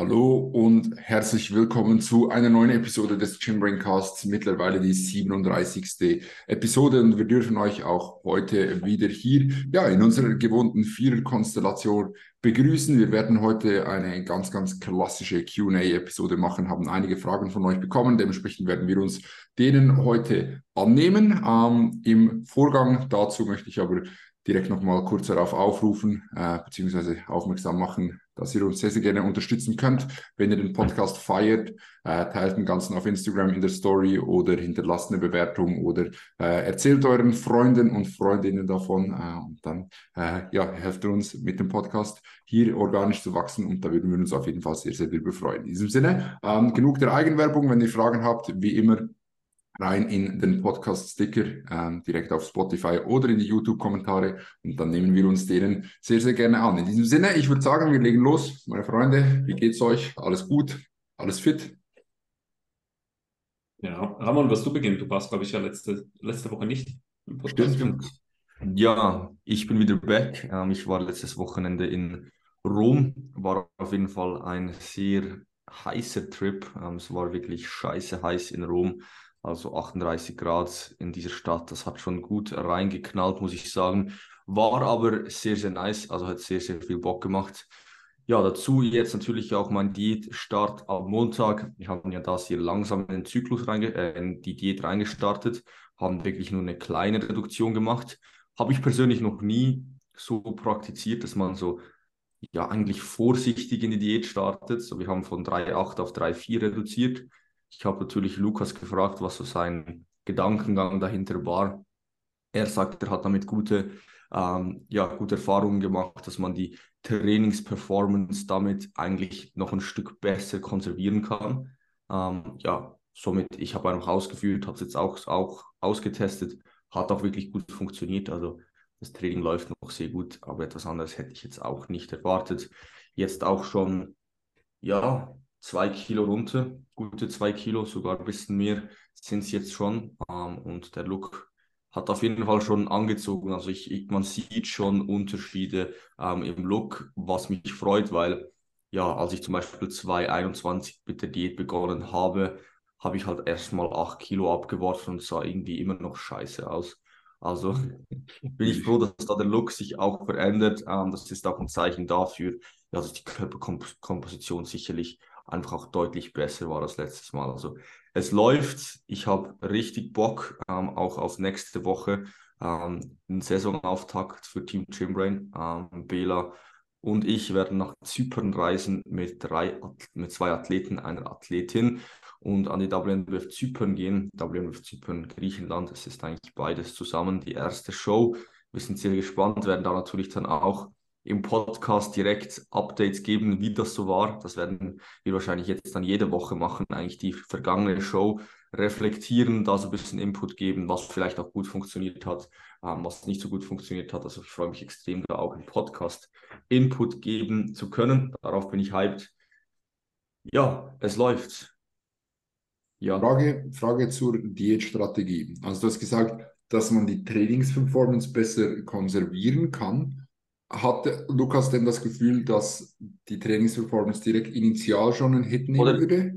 Hallo und herzlich willkommen zu einer neuen Episode des Casts, mittlerweile die 37. Episode und wir dürfen euch auch heute wieder hier ja, in unserer gewohnten Vierer-Konstellation begrüßen. Wir werden heute eine ganz, ganz klassische Q&A-Episode machen, haben einige Fragen von euch bekommen, dementsprechend werden wir uns denen heute annehmen. Ähm, Im Vorgang dazu möchte ich aber direkt nochmal kurz darauf aufrufen, äh, beziehungsweise aufmerksam machen, dass ihr uns sehr, sehr gerne unterstützen könnt. Wenn ihr den Podcast feiert, äh, teilt den Ganzen auf Instagram in der Story oder hinterlasst eine Bewertung oder äh, erzählt euren Freunden und Freundinnen davon äh, und dann äh, ja, helft ihr uns mit dem Podcast hier organisch zu wachsen und da würden wir uns auf jeden Fall sehr, sehr darüber freuen. In diesem Sinne, ähm, genug der Eigenwerbung. Wenn ihr Fragen habt, wie immer, rein in den Podcast-Sticker ähm, direkt auf Spotify oder in die YouTube-Kommentare und dann nehmen wir uns denen sehr, sehr gerne an. In diesem Sinne, ich würde sagen, wir legen los. Meine Freunde, wie geht's euch? Alles gut? Alles fit? Ja, Ramon, was du beginnen? Du warst, glaube ich, ja letzte, letzte Woche nicht im Podcast. Stimmt. Ja, ich bin wieder back. Ähm, ich war letztes Wochenende in Rom. War auf jeden Fall ein sehr heißer Trip. Ähm, es war wirklich scheiße heiß in Rom also 38 Grad in dieser Stadt. Das hat schon gut reingeknallt, muss ich sagen. War aber sehr, sehr nice, also hat sehr, sehr viel Bock gemacht. Ja, dazu jetzt natürlich auch mein Diätstart am Montag. Wir haben ja das hier langsam in den Zyklus reinge äh, in die Diät reingestartet, haben wirklich nur eine kleine Reduktion gemacht. Habe ich persönlich noch nie so praktiziert, dass man so ja eigentlich vorsichtig in die Diät startet. So, wir haben von 3,8 auf 3,4 reduziert. Ich habe natürlich Lukas gefragt, was so sein Gedankengang dahinter war. Er sagt, er hat damit gute, ähm, ja, gute Erfahrungen gemacht, dass man die Trainingsperformance damit eigentlich noch ein Stück besser konservieren kann. Ähm, ja, somit, ich habe einfach ausgeführt, habe es jetzt auch, auch ausgetestet, hat auch wirklich gut funktioniert. Also das Training läuft noch sehr gut, aber etwas anderes hätte ich jetzt auch nicht erwartet. Jetzt auch schon, ja, zwei Kilo runter, gute zwei Kilo, sogar ein bisschen mehr sind es jetzt schon. Ähm, und der Look hat auf jeden Fall schon angezogen. Also ich, ich man sieht schon Unterschiede ähm, im Look, was mich freut, weil ja, als ich zum Beispiel 2021 mit der Diät begonnen habe, habe ich halt erstmal acht Kilo abgeworfen und sah irgendwie immer noch scheiße aus. Also bin ich froh, dass da der Look sich auch verändert. Ähm, das ist auch ein Zeichen dafür, ja, dass die Körperkomposition sicherlich einfach auch deutlich besser war als letztes Mal. Also es läuft, ich habe richtig Bock, ähm, auch auf nächste Woche, ähm, einen Saisonauftakt für Team Gymbrain. Ähm, Bela und ich werden nach Zypern reisen mit, drei, mit zwei Athleten, einer Athletin und an die WNBF Zypern gehen. WNBF Zypern, Griechenland, es ist eigentlich beides zusammen die erste Show. Wir sind sehr gespannt, werden da natürlich dann auch im Podcast direkt Updates geben, wie das so war. Das werden wir wahrscheinlich jetzt dann jede Woche machen, eigentlich die vergangene Show reflektieren, da so ein bisschen Input geben, was vielleicht auch gut funktioniert hat, ähm, was nicht so gut funktioniert hat. Also ich freue mich extrem, da auch im Podcast Input geben zu können. Darauf bin ich hyped. Ja, es läuft. Ja. Frage, Frage zur Diätstrategie. Also du hast gesagt, dass man die Trainingsperformance besser konservieren kann. Hatte Lukas denn das Gefühl, dass die Trainingsperformance direkt initial schon einen Hit nehmen oder würde?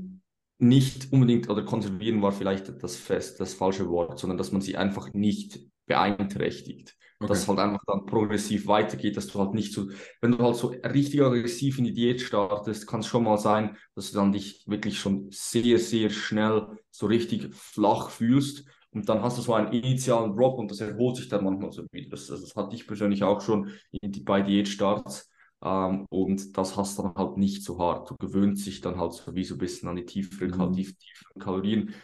Nicht unbedingt, oder konservieren war vielleicht das, fest, das falsche Wort, sondern dass man sie einfach nicht beeinträchtigt. Okay. Dass es halt einfach dann progressiv weitergeht, dass du halt nicht so, wenn du halt so richtig aggressiv in die Diät startest, kann es schon mal sein, dass du dann dich wirklich schon sehr, sehr schnell so richtig flach fühlst und dann hast du so einen initialen Drop und das erholt sich dann manchmal so wieder. Das, das hatte ich persönlich auch schon in bei Diätstarts. Ähm, und das hast du dann halt nicht so hart. Du gewöhnst dich dann halt so wie so ein bisschen an die tieferen, mhm. tief, tieferen Kalorien.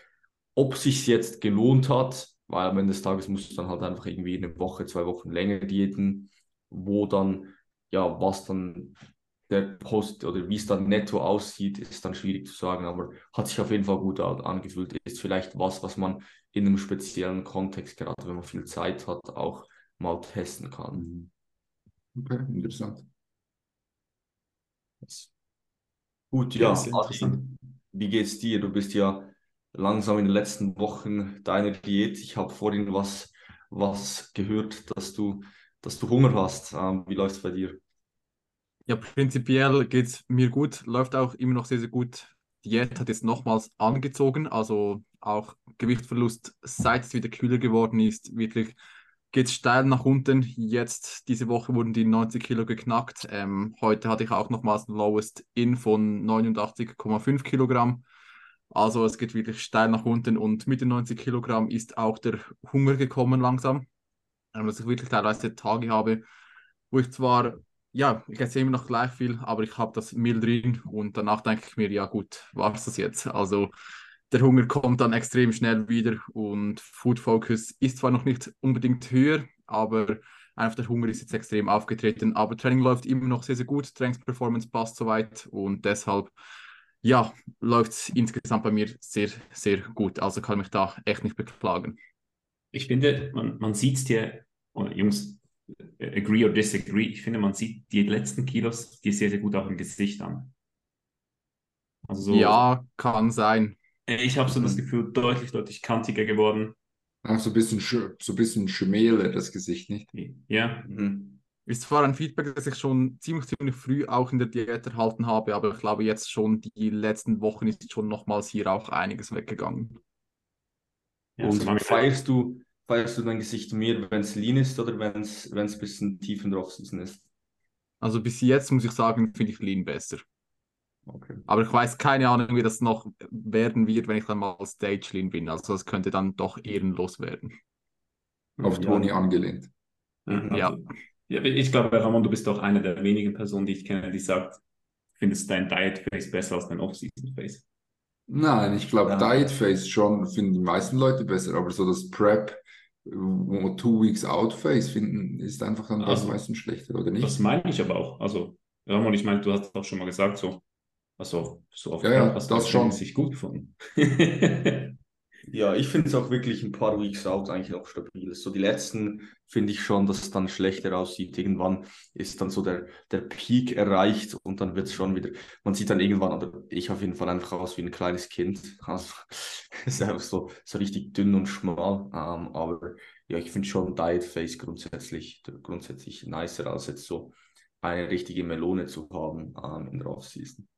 Ob sich jetzt gelohnt hat, weil am Ende des Tages musst du dann halt einfach irgendwie eine Woche, zwei Wochen länger diäten, wo dann, ja, was dann der Post oder wie es dann netto aussieht, ist dann schwierig zu sagen, aber hat sich auf jeden Fall gut angefühlt. Ist vielleicht was, was man in einem speziellen Kontext, gerade wenn man viel Zeit hat, auch mal testen kann. Mhm. Okay, interessant. Gut, ja, Adi, wie geht's dir? Du bist ja langsam in den letzten Wochen deiner Diät. Ich habe vorhin was, was gehört, dass du, dass du Hunger hast. Ähm, wie läuft es bei dir? Ja, prinzipiell geht es mir gut, läuft auch immer noch sehr, sehr gut. Diät hat jetzt nochmals angezogen, also auch Gewichtsverlust, seit es wieder kühler geworden ist, wirklich geht es steil nach unten. Jetzt, diese Woche wurden die 90 Kilo geknackt. Ähm, heute hatte ich auch nochmals ein Lowest In von 89,5 Kilogramm. Also es geht wirklich steil nach unten und mit den 90 Kilogramm ist auch der Hunger gekommen langsam. Ähm, dass ich wirklich teilweise Tage habe, wo ich zwar, ja, ich esse immer noch gleich viel, aber ich habe das Mehl drin und danach denke ich mir, ja gut, war es das jetzt? Also der Hunger kommt dann extrem schnell wieder und Food Focus ist zwar noch nicht unbedingt höher, aber einfach der Hunger ist jetzt extrem aufgetreten. Aber Training läuft immer noch sehr, sehr gut, Trainingsperformance passt soweit und deshalb ja, läuft es insgesamt bei mir sehr, sehr gut. Also kann mich da echt nicht beklagen. Ich finde, man, man sieht es dir, oh, Jungs, agree or disagree, ich finde, man sieht die letzten Kilos dir sehr, sehr gut auch im Gesicht an. Also so, ja, kann sein. Ich habe so das Gefühl, deutlich, deutlich kantiger geworden. Auch so ein bisschen, so ein bisschen schmäler, das Gesicht, nicht? Ja. Mhm. Ist zwar ein Feedback, das ich schon ziemlich, ziemlich früh auch in der Diät erhalten habe, aber ich glaube, jetzt schon die letzten Wochen ist schon nochmals hier auch einiges weggegangen. Ja, und feierst du, feierst du dein Gesicht mehr, wenn es lean ist oder wenn es ein bisschen tief in der Offseason ist? Also bis jetzt muss ich sagen, finde ich lean besser. Okay. Aber ich weiß keine Ahnung, wie das noch werden wird, wenn ich dann mal Stage lean bin. Also es könnte dann doch ehrenlos werden. Auf Toni angelehnt. Mhm. Ja. Ja, ich glaube, Ramon, du bist auch eine der wenigen Personen, die ich kenne, die sagt, findest dein Diet Face besser als dein Off-Season Face? Nein, ich glaube, ja. Diet Face schon finden die meisten Leute besser, aber so das Prep, Two Weeks Out Face finden, ist einfach dann also, meistens schlechter, oder nicht? Das meine ich aber auch. Also, Ramon, ich meine, du hast auch schon mal gesagt, so, also, so auf ja, ja, hast das schon sich gut gefunden. Ja, ich finde es auch wirklich ein paar Weeks out eigentlich auch stabil. So die letzten finde ich schon, dass es dann schlechter aussieht. Irgendwann ist dann so der, der Peak erreicht und dann wird es schon wieder, man sieht dann irgendwann, oder ich auf jeden Fall einfach aus wie ein kleines Kind. Also ist einfach so, so richtig dünn und schmal. Ähm, aber ja, ich finde schon Diet Face grundsätzlich, grundsätzlich nicer als jetzt so eine richtige Melone zu haben ähm, in der Offseason.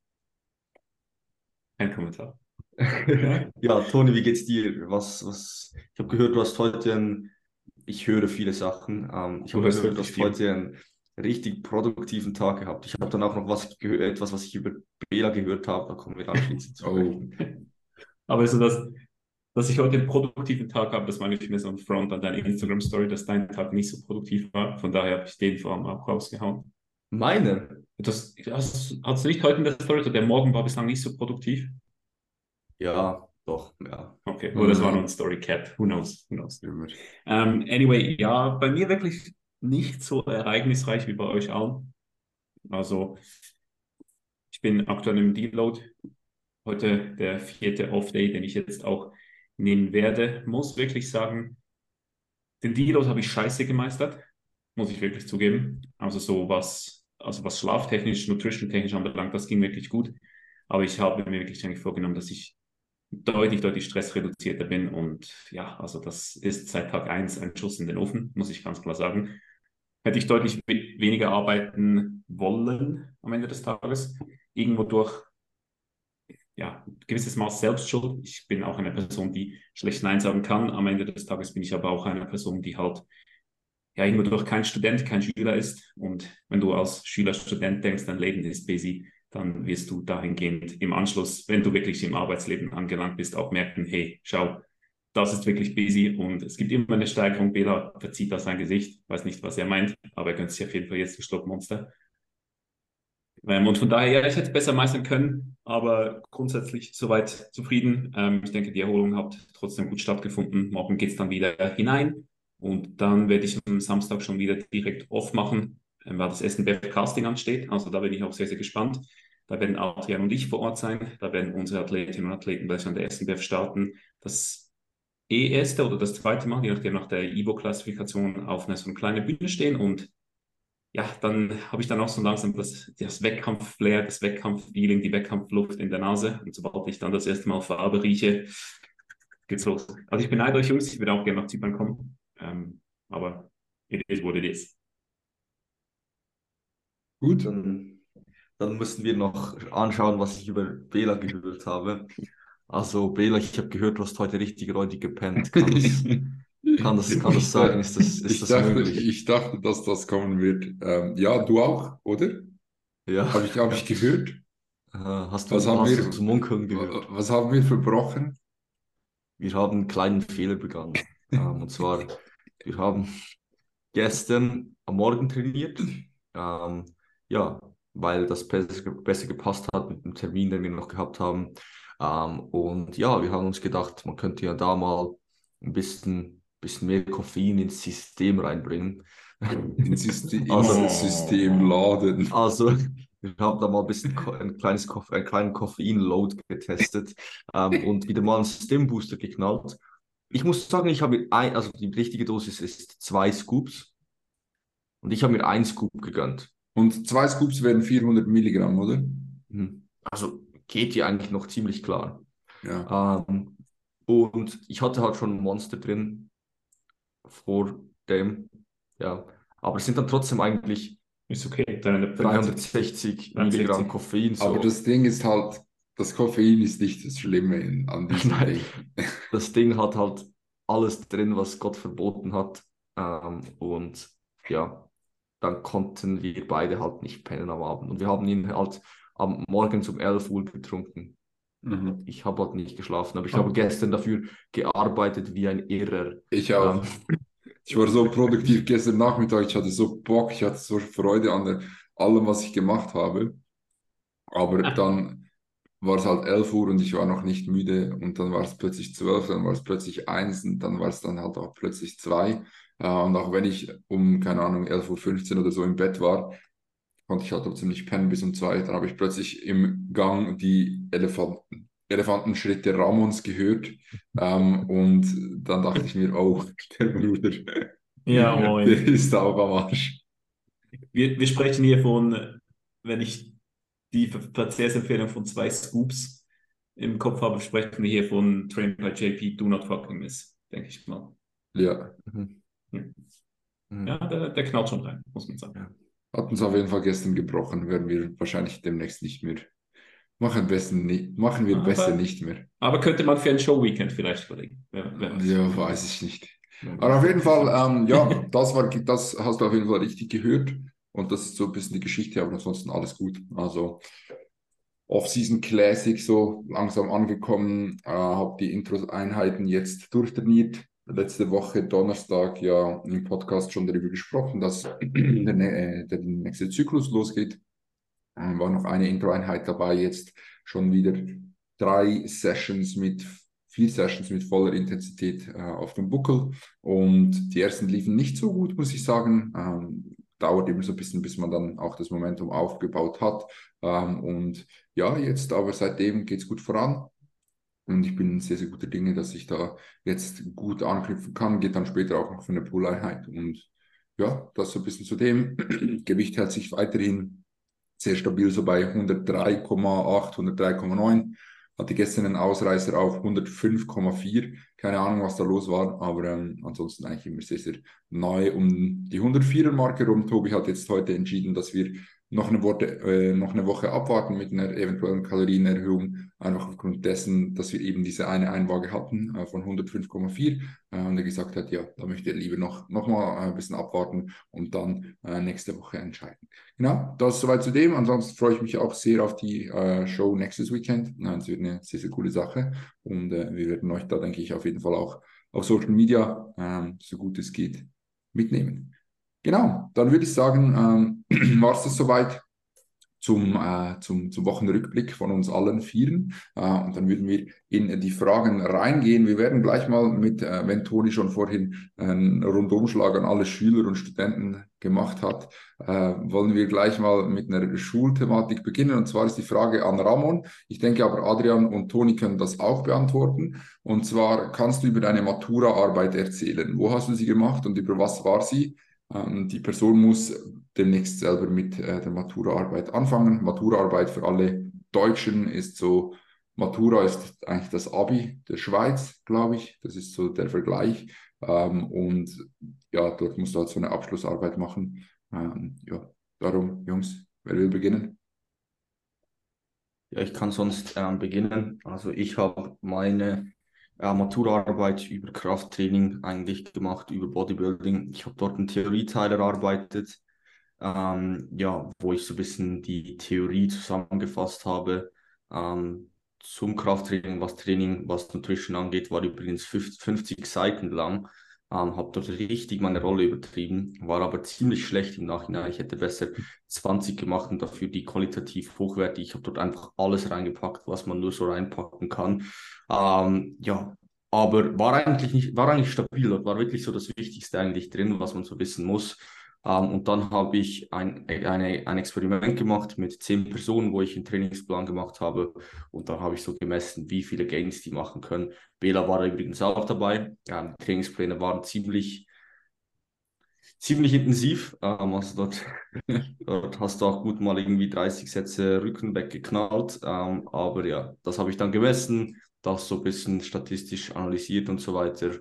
Ein Kommentar. ja, Toni, wie geht's dir? Was, was, ich habe gehört, du hast heute ein, ich höre viele Sachen. Ähm, ich habe gehört, du hast heute einen richtig produktiven Tag gehabt. Ich habe dann auch noch was gehört, etwas, was ich über Bela gehört habe. Da kommen wir anschließend zu. oh. Aber also das, dass ich heute einen produktiven Tag habe, das meine ich mir so Front an deine Instagram-Story, dass dein Tag nicht so produktiv war. Von daher habe ich den vor allem auch rausgehauen. Meine? Das, hast, hast du nicht heute in der Story, der Morgen war bislang nicht so produktiv? Ja, doch, ja. Okay, oder das war nur ein Story Cap. Who knows? Who knows? Um, anyway, ja, bei mir wirklich nicht so ereignisreich wie bei euch allen. Also, ich bin aktuell im Deload. Heute der vierte Off-Day, den ich jetzt auch nehmen werde. Muss wirklich sagen, den Deload habe ich scheiße gemeistert. Muss ich wirklich zugeben. Also, so was, also was schlaftechnisch, nutrition-technisch anbelangt, das ging wirklich gut. Aber ich habe mir wirklich eigentlich vorgenommen, dass ich deutlich, deutlich stressreduzierter bin. Und ja, also das ist seit Tag 1 ein Schuss in den Ofen, muss ich ganz klar sagen. Hätte ich deutlich weniger arbeiten wollen am Ende des Tages. Irgendwo durch ja, gewisses Maß Selbstschuld. Ich bin auch eine Person, die schlecht Nein sagen kann. Am Ende des Tages bin ich aber auch eine Person, die halt ja irgendwo durch kein Student, kein Schüler ist. Und wenn du als Schüler, Student denkst, dein Leben ist busy, dann wirst du dahingehend im Anschluss, wenn du wirklich im Arbeitsleben angelangt bist, auch merken, hey, schau, das ist wirklich busy und es gibt immer eine Steigerung. Bela verzieht da sein Gesicht, weiß nicht, was er meint, aber er gönnt sich auf jeden Fall jetzt die Stockmonster. Ähm, und von daher, ja, ich hätte es besser meistern können, aber grundsätzlich soweit zufrieden. Ähm, ich denke, die Erholung hat trotzdem gut stattgefunden. Morgen geht es dann wieder hinein und dann werde ich am Samstag schon wieder direkt off machen, weil das SNBF Casting ansteht. Also da bin ich auch sehr, sehr gespannt. Da werden Adrian und ich vor Ort sein. Da werden unsere Athletinnen und Athleten welche an der SNBF starten. Das erste oder das zweite Mal, je nachdem nach der IBO-Klassifikation, auf einer so einer kleinen Bühne stehen. Und ja, dann habe ich dann auch so langsam das, das Wettkampf-Flair, das Wettkampf-Feeling, die Wettkampfluft in der Nase. Und sobald ich dann das erste Mal Farbe rieche, geht's los. Also ich beneide euch Jungs, ich würde auch gerne nach Zypern kommen. Ähm, aber it is what it is. Gut, dann dann müssen wir noch anschauen, was ich über Bela gehört habe. Also Bela, ich habe gehört, du hast heute richtig räudig gepennt. Kann das, kann das, kann das sagen? Ist das, ist ich, das dachte, möglich? ich dachte, dass das kommen wird. Ähm, ja, du auch, oder? Ja. Habe ich, hab ich gehört? Hast du, Was haben wir- zum Munkeln gehört? Was haben wir verbrochen? Wir haben einen kleinen Fehler begangen. Ähm, und zwar, wir haben gestern am Morgen trainiert. Ähm, ja, weil das besser, besser gepasst hat mit dem Termin, den wir noch gehabt haben. Ähm, und ja, wir haben uns gedacht, man könnte ja da mal ein bisschen, bisschen mehr Koffein ins System reinbringen. Ins System, Also- ins System laden. Also, wir haben da mal ein bisschen ein kleines Koff einen kleinen Koffein-Load getestet ähm, und wieder mal einen Stim-Booster geknallt. Ich muss sagen, ich habe mir ein, also die richtige Dosis ist zwei Scoops und ich habe mir ein Scoop gegönnt. Und zwei Scoops wären 400 Milligramm, oder? Mhm. Also geht ja eigentlich noch ziemlich klar. Ja. Ähm, und ich hatte halt schon ein Monster drin vor dem, ja. Aber es sind dann trotzdem eigentlich Ist okay. 350. 360 Milligramm 360. Koffein. So. Aber das Ding ist halt, das Koffein ist nicht das Schlimme an diesem Nein. Ding. das Ding hat halt alles drin, was Gott verboten hat. Ähm, und ja, dann konnten wir beide halt nicht pennen am Abend. Und wir haben ihn halt am Morgen um 11 Uhr getrunken. Mhm. Ich habe halt nicht geschlafen, aber ich Oh. habe gestern dafür gearbeitet wie ein Irrer. Ich auch. Ähm, Ich war so produktiv gestern Nachmittag, ich hatte so Bock, ich hatte so Freude an der, allem, was ich gemacht habe. Aber dann war es halt 11 Uhr und ich war noch nicht müde und dann war es plötzlich 12, dann war es plötzlich 1 und dann war es dann halt auch plötzlich 2. Äh, und auch wenn ich um, keine Ahnung, 11.15 Uhr oder so im Bett war, konnte ich halt trotzdem nicht pennen bis um 2. Dann habe ich plötzlich im Gang die Elefanten, Elefantenschritte Ramons gehört ähm, und dann dachte ich mir, oh, der Bruder. Ja, Der moin. ist auch am Arsch. Wir, wir sprechen hier von, wenn ich die Ver Verzehrsempfehlung von zwei Scoops im Kopf habe, sprechen wir hier von Train by JP, Do Not Fucking Miss, denke ich mal. Ja, mhm. Ja. Mhm. Ja, der, der knallt schon rein, muss man sagen. hat uns auf jeden Fall gestern gebrochen, werden wir wahrscheinlich demnächst nicht mehr. Machen, besten, machen wir Aber- besser nicht mehr. Aber könnte man für ein Show-Weekend vielleicht überlegen. Weiß. Ja, weiß ich nicht. Aber auf jeden Fall, ähm, ja, das war, das hast du auf jeden Fall richtig gehört. Und das ist so ein bisschen die Geschichte, aber ansonsten alles gut. Also Off-Season Classic so langsam angekommen, äh, habe die Intro-Einheiten jetzt durchtrainiert. Letzte Woche Donnerstag ja im Podcast schon darüber gesprochen, dass der, äh, der nächste Zyklus losgeht. Äh, war noch eine Intro-Einheit dabei, jetzt schon wieder drei Sessions mit vier Sessions mit voller Intensität äh, auf dem Buckel. Und die ersten liefen nicht so gut, muss ich sagen. Ähm, dauert immer so ein bisschen, bis man dann auch das Momentum aufgebaut hat. Ähm, und ja, jetzt aber seitdem geht es gut voran. Und ich bin sehr, sehr guter Dinge, dass ich da jetzt gut anknüpfen kann. Geht dann später auch noch für eine Pull-Einheit. Und ja, das so ein bisschen zu dem. Gewicht hält sich weiterhin sehr stabil, so bei 103,8, 103,9. Hatte gestern einen Ausreißer auf 105,4. Keine Ahnung, was da los war, aber ähm, ansonsten eigentlich immer sehr, sehr neu um die 104er-Marke rum. Tobi hat jetzt heute entschieden, dass wir noch eine, Woche, äh, noch eine Woche abwarten mit einer eventuellen Kalorienerhöhung, einfach aufgrund dessen, dass wir eben diese eine Einwaage hatten äh, von 105,4 äh, und er gesagt hat, ja, da möchte er lieber noch, noch mal äh, ein bisschen abwarten und dann äh, nächste Woche entscheiden. Genau, das soweit zu dem. Ansonsten freue ich mich auch sehr auf die äh, Show nächstes Weekend. Es wird eine sehr, sehr coole Sache und wir werden euch da, denke ich, auf jeden Fall auch auf Social Media, ähm, so gut es geht, mitnehmen. Genau, dann würde ich sagen, ähm, war es das soweit zum, äh, zum, zum Wochenrückblick von uns allen Vieren. Äh, und dann würden wir in die Fragen reingehen. Wir werden gleich mal mit, äh, wenn Toni schon vorhin einen Rundumschlag an alle Schüler und Studenten gemacht hat, äh, wollen wir gleich mal mit einer Schulthematik beginnen. Und zwar ist die Frage an Ramon. Ich denke aber, Adrian und Toni können das auch beantworten. Und zwar kannst du über deine Matura-Arbeit erzählen. Wo hast du sie gemacht und über was war sie? Ähm, die Person muss demnächst selber mit äh, der Matura-Arbeit anfangen. Matura-Arbeit für alle Deutschen ist so, Matura ist eigentlich das Abi der Schweiz, glaube ich. Das ist so der Vergleich. Ähm, und ja, dort musst du halt so eine Abschlussarbeit machen. Ähm, ja, darum, Jungs, wer will beginnen? Ja, ich kann sonst ähm, beginnen. Also ich habe meine Maturaarbeit über Krafttraining eigentlich gemacht, über Bodybuilding. Ich habe dort einen Theorieteil erarbeitet, ähm, ja, wo ich so ein bisschen die Theorie zusammengefasst habe. Ähm, zum Krafttraining, was Training, was Nutrition angeht, war übrigens 50 Seiten lang. Ähm, habe dort richtig meine Rolle übertrieben, war aber ziemlich schlecht im Nachhinein. Ich hätte besser 20 gemacht und dafür die qualitativ hochwertig. Ich habe dort einfach alles reingepackt, was man nur so reinpacken kann. Ähm, ja, aber war eigentlich nicht, war eigentlich stabil. Dort war wirklich so das Wichtigste eigentlich drin, was man so wissen muss. Um, ähm, und dann habe ich ein, eine, ein Experiment gemacht mit zehn Personen, wo ich einen Trainingsplan gemacht habe. Und dann habe ich so gemessen, wie viele Gains die machen können. Bela war übrigens auch dabei. Ja, die Trainingspläne waren ziemlich, ziemlich intensiv. Ähm, also dort, dort hast du auch gut mal irgendwie 30 Sätze Rücken weggeknallt. Ähm, aber ja, das habe ich dann gemessen, das so ein bisschen statistisch analysiert und so weiter.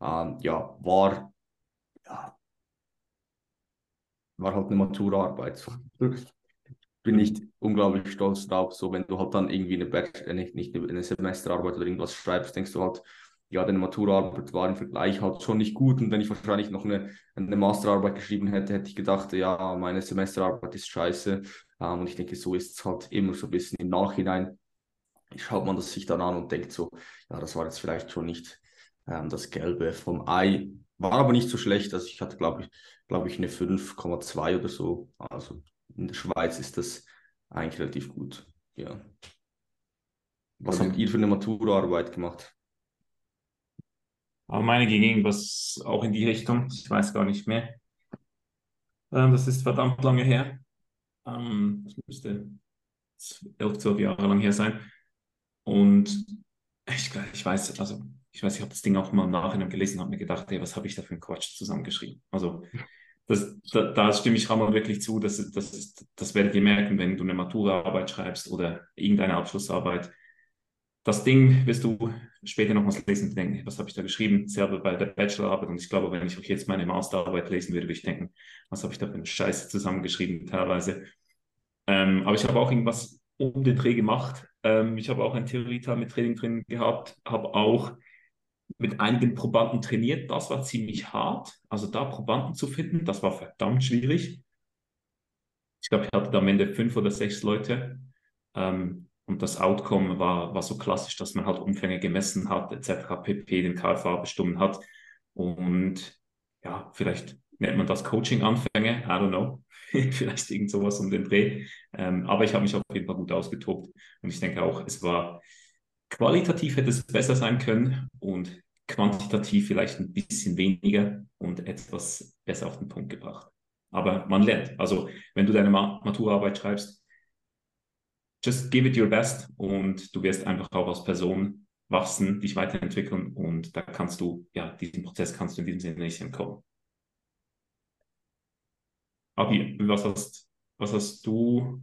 ja, war ja, war halt eine Maturaarbeit. Bin nicht unglaublich stolz drauf, so wenn du halt dann irgendwie eine, Bachelor, äh, nicht, nicht eine Semesterarbeit oder irgendwas schreibst, denkst du halt, ja, deine Maturaarbeit war im Vergleich halt schon nicht gut. Und wenn ich wahrscheinlich noch eine, eine Masterarbeit geschrieben hätte, hätte ich gedacht, ja, meine Semesterarbeit ist scheiße. Ähm, und ich denke, so ist es halt immer so ein bisschen im Nachhinein. Schaut man das sich dann an und denkt so, ja, das war jetzt vielleicht schon nicht ähm, das Gelbe vom Ei. War aber nicht so schlecht. Also ich hatte, glaube ich, glaube ich, eine 5,2 oder so. Also in der Schweiz ist das eigentlich relativ gut. Ja. Was okay. habt ihr für eine Maturaarbeit gemacht? Aber meine ging irgendwas auch in die Richtung. Ich weiß gar nicht mehr. Ähm, das ist verdammt lange her. Ähm, das müsste elf, zwölf Jahre lang her sein. Und ich, ich weiß, also ich weiß, ich habe das Ding auch mal im Nachhinein gelesen und habe mir gedacht, hey, was habe ich da für einen Quatsch zusammengeschrieben? Also das, da, da, stimme ich Ramon wirklich zu, das, das, das werdet ihr merken, wenn du eine Maturaarbeit schreibst oder irgendeine Abschlussarbeit. Das Ding wirst du später nochmals lesen und denken, was habe ich da geschrieben? Selber bei der Bachelorarbeit. Und ich glaube, wenn ich auch jetzt meine Masterarbeit lesen würde, würde ich denken, was habe ich da für eine Scheiße zusammengeschrieben teilweise. Ähm, aber ich habe auch irgendwas um den Dreh gemacht. Ähm, ich habe auch ein Theorieteil mit Training drin gehabt, habe auch mit einigen Probanden trainiert. Das war ziemlich hart. Also da Probanden zu finden, das war verdammt schwierig. Ich glaube, ich hatte am Ende fünf oder sechs Leute. Ähm, und das Outcome war, war so klassisch, dass man halt Umfänge gemessen hat, etc., pp, den KFA bestimmt hat. Und ja, vielleicht nennt man das Coaching-Anfänge, I don't know. vielleicht irgend sowas um den Dreh. Ähm, aber ich habe mich auf jeden Fall gut ausgetobt. Und ich denke auch, es war Qualitativ hätte es besser sein können und quantitativ vielleicht ein bisschen weniger und etwas besser auf den Punkt gebracht. Aber man lernt. Also wenn du deine Maturarbeit schreibst, just give it your best und du wirst einfach auch als Person wachsen, dich weiterentwickeln und da kannst du, ja, diesen Prozess kannst du in diesem Sinne nicht entkommen. Abi, was hast, was hast du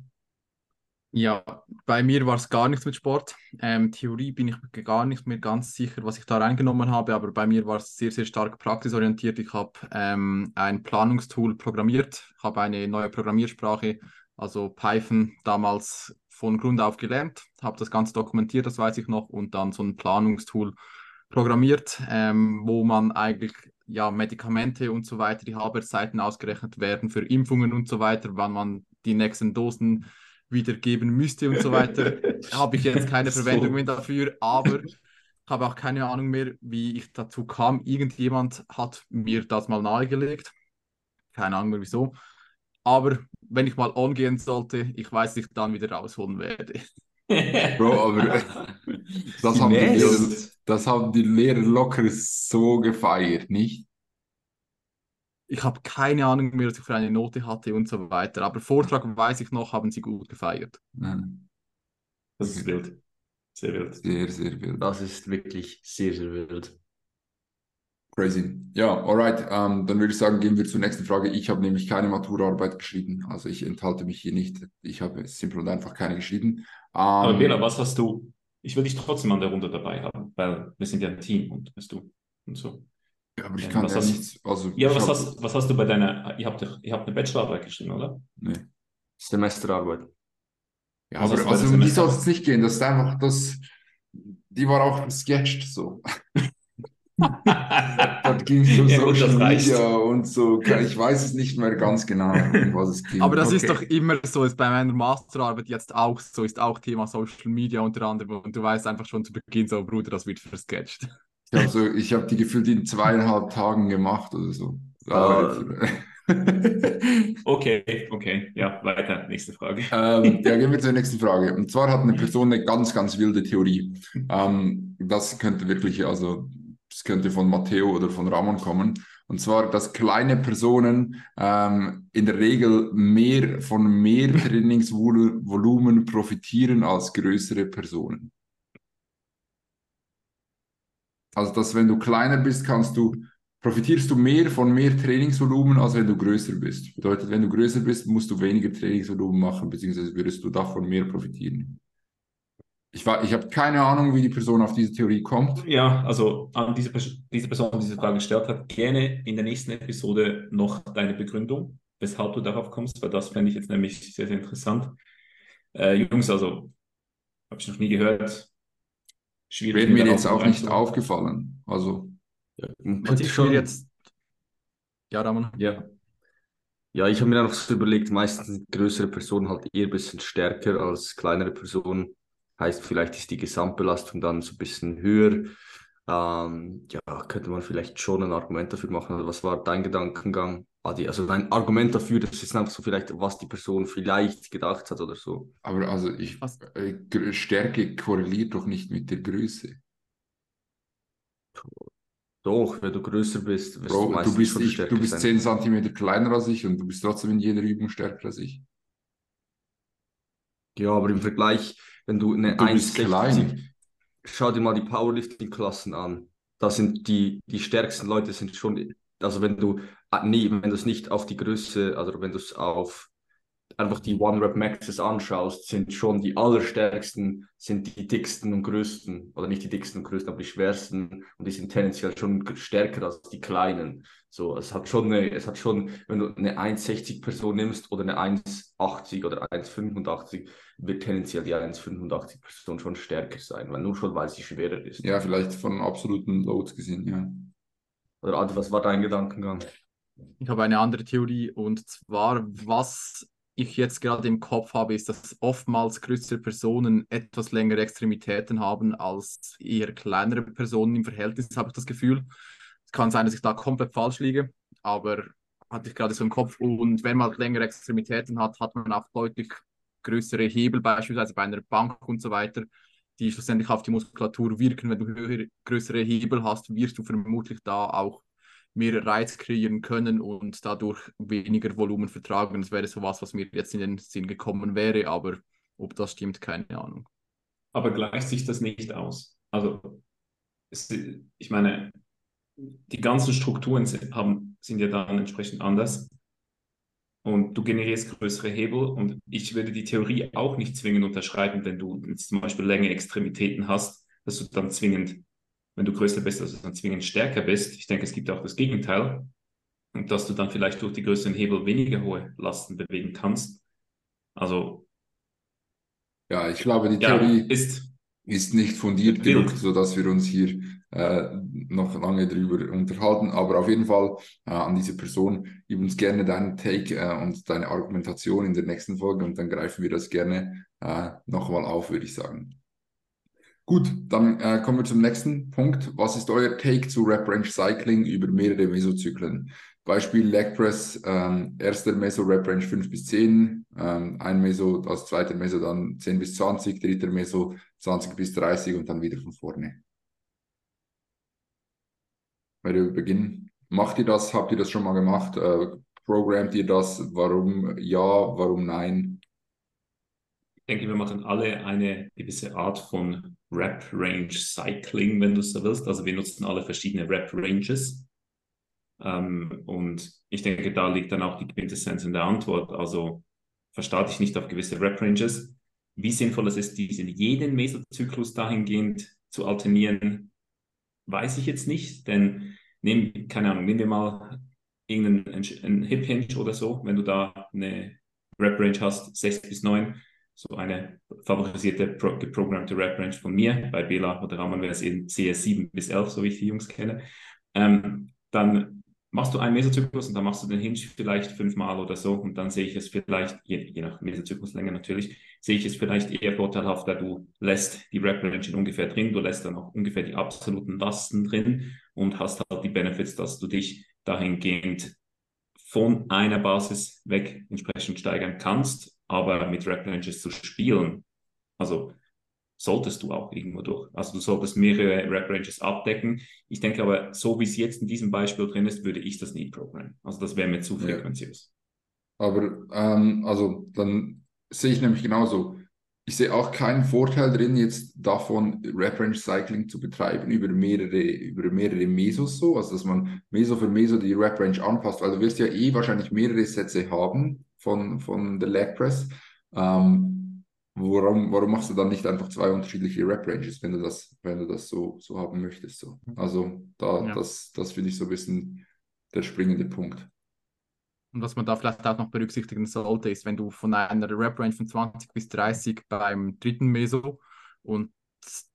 ja, bei mir war es gar nichts mit Sport. Ähm, Theorie bin ich gar nicht mehr ganz sicher, was ich da reingenommen habe, aber bei mir war es sehr, sehr stark praxisorientiert. Ich habe ähm, ein Planungstool programmiert, habe eine neue Programmiersprache, also Python, damals von Grund auf gelernt, habe das Ganze dokumentiert, das weiß ich noch, und dann so ein Planungstool programmiert, ähm, wo man eigentlich ja, Medikamente und so weiter, die Halbwertszeiten ausgerechnet werden für Impfungen und so weiter, wann man die nächsten Dosen wiedergeben müsste und so weiter, habe ich jetzt keine Verwendung mehr dafür, aber ich habe auch keine Ahnung mehr, wie ich dazu kam. Irgendjemand hat mir das mal nahegelegt. Keine Ahnung mehr wieso. Aber wenn ich mal on sollte, ich weiß, dass ich dann wieder rausholen werde. Bro, aber das haben, die, das haben die Lehrer locker so gefeiert, nicht? Ich habe keine Ahnung mehr, was ich für eine Note hatte und so weiter. Aber Vortrag weiß ich noch, haben sie gut gefeiert. Das ist wild. Sehr wild. Sehr, sehr wild. Das ist wirklich sehr, sehr wild. Crazy. Ja, alright. Ähm, dann würde ich sagen, gehen wir zur nächsten Frage. Ich habe nämlich keine Maturaarbeit geschrieben. Also ich enthalte mich hier nicht. Ich habe simpel und einfach keine geschrieben. Ähm, Aber Bela, was hast du? Ich will dich trotzdem an der Runde dabei haben, weil wir sind ja ein Team und bist du und so. Ja, aber ich kann ja nichts. Also, ja, was hast, was hast du bei deiner. Ihr habt, ihr habt eine Bachelorarbeit geschrieben, oder? Nee. Semesterarbeit. Ja, aber also um die soll es nicht gehen. Das ist einfach das, die war auch sketched so. Dort ging es um ja, Social Media und so. Ich weiß es nicht mehr ganz genau, um was es ging. Aber das okay. ist doch immer so, ist bei meiner Masterarbeit jetzt auch so, ist auch Thema Social Media unter anderem. Und du weißt einfach schon zu Beginn so, Bruder, das wird versketcht. Ich habe so, hab die gefühlt in zweieinhalb Tagen gemacht oder so. Uh. okay, okay. Ja, weiter. Nächste Frage. Ähm, ja, gehen wir zur nächsten Frage. Und zwar hat eine Person eine ganz, ganz wilde Theorie. Ähm, das könnte wirklich, also das könnte von Matteo oder von Ramon kommen. Und zwar, dass kleine Personen ähm, in der Regel mehr von mehr Trainingsvolumen profitieren als größere Personen. Also, dass wenn du kleiner bist, kannst du, profitierst du mehr von mehr Trainingsvolumen, als wenn du größer bist. Bedeutet, wenn du größer bist, musst du weniger Trainingsvolumen machen, beziehungsweise würdest du davon mehr profitieren. Ich, ich habe keine Ahnung, wie die Person auf diese Theorie kommt. Ja, also an diese, diese Person, die diese Frage gestellt hat, gerne in der nächsten Episode noch deine Begründung, weshalb du darauf kommst, weil das fände ich jetzt nämlich sehr, sehr interessant. Äh, Jungs, also habe ich noch nie gehört. Schwierig. Wäre mir jetzt auch nicht aufgefallen. Also. Ja, ich schon jetzt. Ja, Ramon. Ja. Ja, ich habe mir einfach so überlegt, meistens sind größere Personen halt eher ein bisschen stärker als kleinere Personen. Heißt, vielleicht ist die Gesamtbelastung dann so ein bisschen höher. Ähm, ja, könnte man vielleicht schon ein Argument dafür machen. Also was war dein Gedankengang, Adi? Also dein Argument dafür, das ist einfach so vielleicht, was die Person vielleicht gedacht hat oder so. Aber also ich, äh, Stärke korreliert doch nicht mit der Größe. Doch, wenn du größer bist, wirst Bro, du, du bist, ich, du bist 10 cm kleiner als ich und du bist trotzdem in jeder Übung stärker als ich. Ja, aber im Vergleich, wenn du eine 1,60, schau dir mal die Powerlifting-Klassen an. Da sind die, die stärksten Leute sind schon, also wenn du, nee, wenn du es nicht auf die Größe, also wenn du es auf einfach die One-Rep-Maxes anschaust, sind schon die allerstärksten, sind die dicksten und größten, oder nicht die dicksten und größten, aber die schwersten und die sind tendenziell schon stärker als die kleinen. So, es hat schon eine, es hat schon, wenn du eine 1,60 Person nimmst oder eine 1,80 oder 1,85, wird tendenziell die 1,85 Person schon stärker sein, weil nur schon, weil sie schwerer ist. Ja, vielleicht von absoluten Loads gesehen, ja. Oder Adi, was war dein Gedankengang? Ich habe eine andere Theorie und zwar, was ich jetzt gerade im Kopf habe, ist, dass oftmals größere Personen etwas längere Extremitäten haben als eher kleinere Personen im Verhältnis, habe ich das Gefühl. Es kann sein, dass ich da komplett falsch liege, aber hatte ich gerade so im Kopf. Und wenn man längere Extremitäten hat, hat man auch deutlich größere Hebel, beispielsweise bei einer Bank und so weiter, die schlussendlich auf die Muskulatur wirken. Wenn du höhere, größere Hebel hast, wirst du vermutlich da auch mehr Reiz kreieren können und dadurch weniger Volumen vertragen. Das wäre sowas, was mir jetzt in den Sinn gekommen wäre, aber ob das stimmt, keine Ahnung. Aber gleicht sich das nicht aus? Also, es, ich meine, die ganzen Strukturen sind, haben, sind ja dann entsprechend anders. Und du generierst größere Hebel und ich würde die Theorie auch nicht zwingend unterschreiben, wenn du jetzt zum Beispiel längere Extremitäten hast, dass du dann zwingend wenn du größer bist, du dann zwingend stärker bist. Ich denke, es gibt auch das Gegenteil. Und dass du dann vielleicht durch die größeren Hebel weniger hohe Lasten bewegen kannst. Also. Ja, ich glaube, die Theorie ja, ist, ist nicht fundiert genug, sodass wir uns hier äh, noch lange darüber unterhalten. Aber auf jeden Fall äh, an diese Person, gib uns gerne deinen Take äh, und deine Argumentation in der nächsten Folge und dann greifen wir das gerne äh, nochmal auf, würde ich sagen. Gut, dann äh, kommen wir zum nächsten Punkt. Was ist euer Take zu Rep Range Cycling über mehrere Mesozyklen? Beispiel Leg Press, ähm, erster Meso Rep Range 5 bis 10, ähm, ein Meso, das zweite Meso dann 10 bis 20, dritter Meso 20 bis 30 und dann wieder von vorne. Wer wir beginnen? Macht ihr das? Habt ihr das schon mal gemacht? Äh, programmt ihr das? Warum ja, warum nein? Ich denke, wir machen alle eine gewisse Art von Rap Range Cycling, wenn du so willst. Also wir nutzen alle verschiedene Rap Ranges. Ähm, und ich denke, da liegt dann auch die Quintessenz in der Antwort. Also verstarte ich nicht auf gewisse Rap Ranges. Wie sinnvoll es ist, diesen jeden Mesozyklus dahingehend zu alternieren, weiß ich jetzt nicht, denn nehm, keine Ahnung, nehmen wir mal irgendeinen Hip Hinge oder so, wenn du da eine Rap Range hast, 6 bis 9, so eine favorisierte pro geprogrammte Rep Range von mir. Bei Bela oder Raman wäre es in CS7 bis 11, so wie ich die Jungs kenne. Ähm, dann machst du einen Mesozyklus und dann machst du den Hinge vielleicht fünfmal oder so und dann sehe ich es vielleicht, je, je nach Mesozykluslänge natürlich, sehe ich es vielleicht eher vorteilhafter, du lässt die Rep Range ungefähr drin, du lässt dann auch ungefähr die absoluten Lasten drin und hast halt die Benefits, dass du dich dahingehend von einer Basis weg entsprechend steigern kannst, aber mit Rep Ranges zu spielen, also solltest du auch irgendwo durch. Also du solltest mehrere Rep Ranges abdecken. Ich denke aber, so wie es jetzt in diesem Beispiel drin ist, würde ich das nie programmen. Also das wäre mir zu frequenziös. Ja. Aber ähm, also dann sehe ich nämlich genauso. Ich sehe auch keinen Vorteil drin, jetzt davon Rep Range Cycling zu betreiben über mehrere, über mehrere Mesos so, also dass man Meso für Meso die Rep Range anpasst, weil du wirst ja eh wahrscheinlich mehrere Sätze haben von, von der Leg Press. Ähm, Warum, warum machst du dann nicht einfach zwei unterschiedliche Rap-Ranges, wenn du das, wenn du das so, so haben möchtest? So. Mhm. Also da, ja. das, das finde ich so ein bisschen der springende Punkt. Und was man da vielleicht auch noch berücksichtigen sollte, ist, wenn du von einer Rap-Range von 20 bis 30 beim dritten Meso und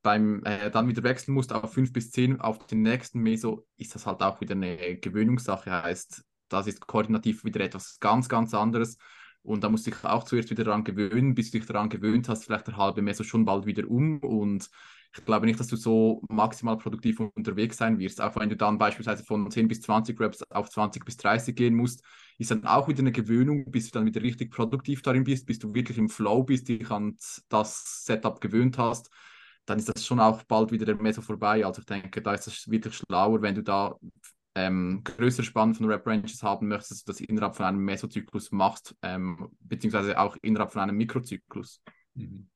beim, äh, dann wieder wechseln musst auf 5 bis 10 auf den nächsten Meso, ist das halt auch wieder eine Gewöhnungssache. Heißt, das ist koordinativ wieder etwas ganz, ganz anderes. Und da musst du dich auch zuerst wieder daran gewöhnen, bis du dich daran gewöhnt hast, vielleicht der halbe Meso schon bald wieder um. Und ich glaube nicht, dass du so maximal produktiv unterwegs sein wirst. Auch wenn du dann beispielsweise von 10 bis 20 Reps auf 20 bis 30 gehen musst, ist dann auch wieder eine Gewöhnung, bis du dann wieder richtig produktiv darin bist, bis du wirklich im Flow bist, dich an das Setup gewöhnt hast. Dann ist das schon auch bald wieder der Meso vorbei. Also ich denke, da ist es wirklich schlauer, wenn du da ähm, größere Spannen von Rep Ranges haben möchtest, dass du das innerhalb von einem Mesozyklus machst, ähm, beziehungsweise auch innerhalb von einem Mikrozyklus. Mhm.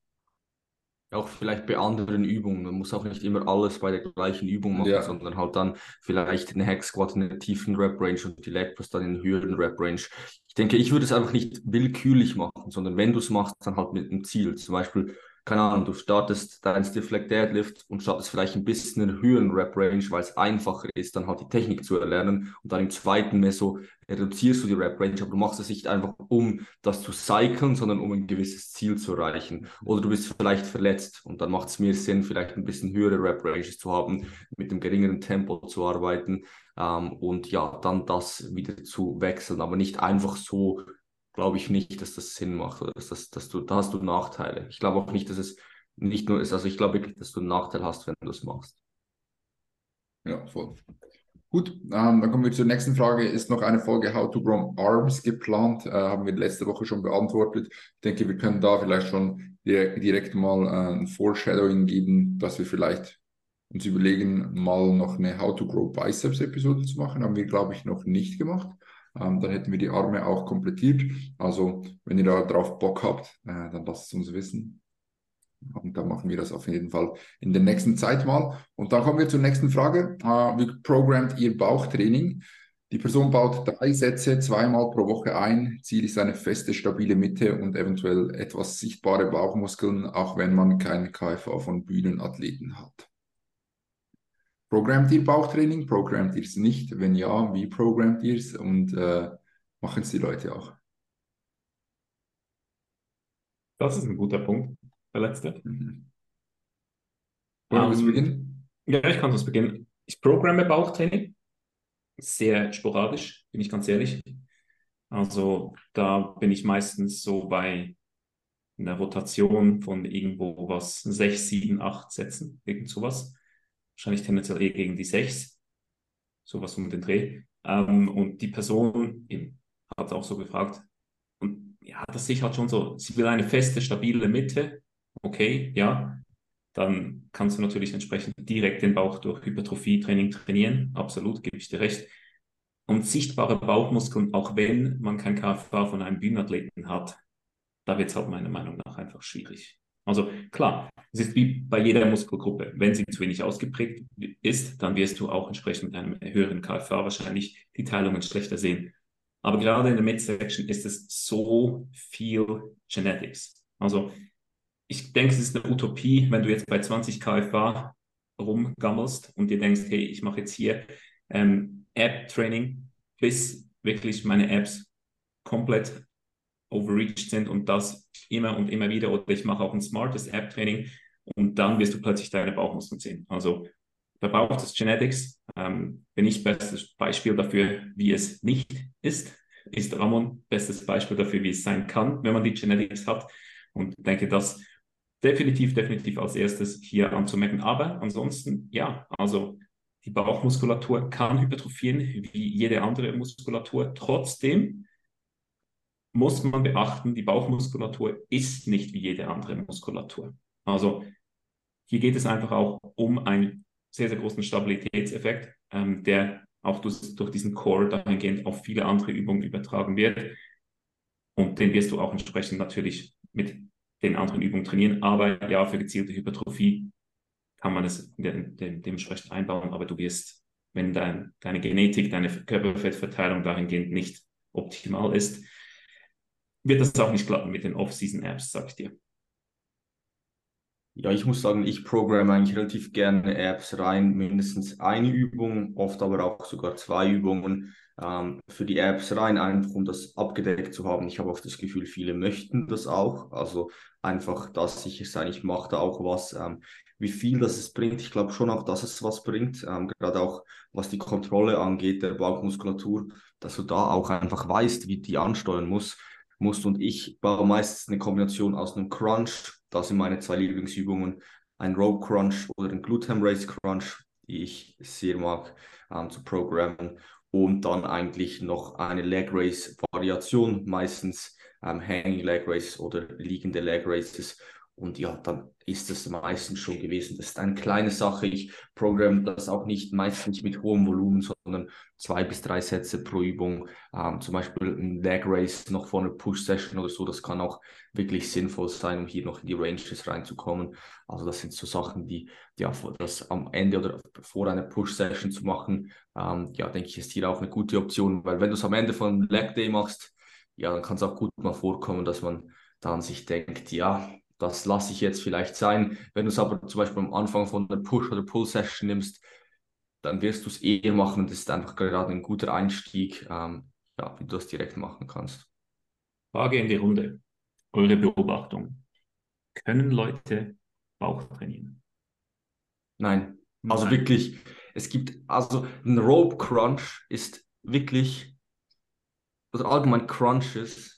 Auch vielleicht bei anderen Übungen. Man muss auch nicht immer alles bei der gleichen Übung machen, ja. sondern halt dann vielleicht eine Hack Squat in einer tiefen Rep Range und die Leg Press dann in höheren Rep Range. Ich denke, ich würde es einfach nicht willkürlich machen, sondern wenn du es machst, dann halt mit einem Ziel. Zum Beispiel keine Ahnung, du startest deinen Stiff Leg Deadlift und startest vielleicht ein bisschen in höheren Rep Range, weil es einfacher ist, dann halt die Technik zu erlernen und dann im zweiten Meso reduzierst du die Rep Range, aber du machst es nicht einfach um das zu cyclen, sondern um ein gewisses Ziel zu erreichen. Oder du bist vielleicht verletzt und dann macht es mehr Sinn, vielleicht ein bisschen höhere Rep Ranges zu haben, mit einem geringeren Tempo zu arbeiten ähm, und ja, dann das wieder zu wechseln, aber nicht einfach so glaube ich nicht, dass das Sinn macht oder dass, das, dass du, da hast du Nachteile. Ich glaube auch nicht, dass es nicht nur ist, also ich glaube wirklich, dass du einen Nachteil hast, wenn du es machst. Ja, voll. Gut, ähm, dann kommen wir zur nächsten Frage. Ist noch eine Folge How to Grow Arms geplant? Äh, haben wir letzte Woche schon beantwortet. Ich denke, wir können da vielleicht schon direkt, direkt mal äh, ein Foreshadowing geben, dass wir vielleicht uns überlegen, mal noch eine How to Grow Biceps Episode zu machen. Haben wir, glaube ich, noch nicht gemacht. Ähm, dann hätten wir die Arme auch komplettiert. Also wenn ihr da drauf Bock habt, äh, dann lasst es uns wissen. Und dann machen wir das auf jeden Fall in der nächsten Zeit mal. Und dann kommen wir zur nächsten Frage. Äh, wie programmt ihr Bauchtraining? Die Person baut drei Sätze zweimal pro Woche ein. Ziel ist eine feste, stabile Mitte und eventuell etwas sichtbare Bauchmuskeln, auch wenn man keinen KFA von Bühnenathleten hat. Programmt ihr Bauchtraining? Programmt ihr es nicht? Wenn ja, wie programmt ihr es? Und äh, machen es die Leute auch? Das ist ein guter Punkt, der letzte. Mhm. Wollen wir um, beginnen? Ja, ich kann das beginnen. Ich programme Bauchtraining. Sehr sporadisch, bin ich ganz ehrlich. Also da bin ich meistens so bei einer Rotation von irgendwo was, sechs, sieben, acht Sätzen, irgend sowas wahrscheinlich tendenziell eher gegen die 6, sowas um den Dreh. Ähm, und die Person eben, hat auch so gefragt, und ja, das sehe ich halt schon so, sie will eine feste, stabile Mitte, okay, ja, dann kannst du natürlich entsprechend direkt den Bauch durch Hypertrophie-Training trainieren, absolut, gebe ich dir recht. Und sichtbare Bauchmuskeln, auch wenn man kein KFA von einem Bühnenathleten hat, da wird es halt meiner Meinung nach einfach schwierig. Also klar, es ist wie bei jeder Muskelgruppe. Wenn sie zu wenig ausgeprägt ist, dann wirst du auch entsprechend mit einem höheren KFA wahrscheinlich die Teilungen schlechter sehen. Aber gerade in der Midsection ist es so viel Genetics. Also ich denke, es ist eine Utopie, wenn du jetzt bei 20 KFA rumgammelst und dir denkst, hey, ich mache jetzt hier ähm, App-Training, bis wirklich meine Apps komplett overreached sind und das immer und immer wieder oder ich mache auch ein smartes App-Training und dann wirst du plötzlich deine Bauchmuskeln sehen. Also da braucht es Genetics. Ähm, bin ich bestes Beispiel dafür, wie es nicht ist. Ist Ramon bestes Beispiel dafür, wie es sein kann, wenn man die Genetics hat. Und denke, das definitiv, definitiv als erstes hier anzumerken. Aber ansonsten, ja, also die Bauchmuskulatur kann hypertrophieren wie jede andere Muskulatur. Trotzdem muss man beachten, die Bauchmuskulatur ist nicht wie jede andere Muskulatur. Also hier geht es einfach auch um einen sehr, sehr großen Stabilitätseffekt, ähm, der auch durch, durch diesen Core dahingehend auf viele andere Übungen übertragen wird. Und den wirst du auch entsprechend natürlich mit den anderen Übungen trainieren. Aber ja, für gezielte Hypertrophie kann man es de de dementsprechend einbauen. Aber du wirst, wenn dein, deine Genetik, deine Körperfettverteilung dahingehend nicht optimal ist, wird das auch nicht klappen mit den Off-Season-Apps, sag ich dir. Ja, ich muss sagen, ich programme eigentlich relativ gerne Apps rein, mindestens eine Übung, oft aber auch sogar zwei Übungen ähm, für die Apps rein, einfach um das abgedeckt zu haben. Ich habe auch das Gefühl, viele möchten das auch. Also einfach, dass ich es eigentlich mache, da auch was. Ähm, wie viel das es bringt, ich glaube schon auch, dass es was bringt, ähm, gerade auch was die Kontrolle angeht der Bauchmuskulatur, dass du da auch einfach weißt, wie die ansteuern muss, musst. Und ich baue meistens eine Kombination aus einem Crunch, das sind meine zwei Lieblingsübungen. Ein Rope Crunch oder ein Glute Race Crunch, die ich sehr mag ähm, zu programmen. Und dann eigentlich noch eine Leg Race Variation, meistens ähm, Hanging Leg Race oder liegende Leg Races. Und ja, dann ist es meistens schon gewesen. Das ist eine kleine Sache. Ich programme das auch nicht meistens mit hohem Volumen, sondern zwei bis drei Sätze pro Übung. Ähm, zum Beispiel ein Leg Race noch vor einer Push-Session oder so. Das kann auch wirklich sinnvoll sein, um hier noch in die Ranges reinzukommen. Also das sind so Sachen, die, ja, das am Ende oder vor einer Push-Session zu machen, ähm, ja, denke ich, ist hier auch eine gute Option, weil wenn du es am Ende von Leg Day machst, ja, dann kann es auch gut mal vorkommen, dass man dann sich denkt, ja, das lasse ich jetzt vielleicht sein. Wenn du es aber zum Beispiel am Anfang von der Push- oder Pull-Session nimmst, dann wirst du es eher machen und das ist einfach gerade ein guter Einstieg, ähm, ja, wie du das direkt machen kannst. Frage in die Runde. Eure Beobachtung. Können Leute Bauch trainieren? Nein. Also Nein. wirklich, es gibt, also ein Rope Crunch ist wirklich, oder allgemein Crunches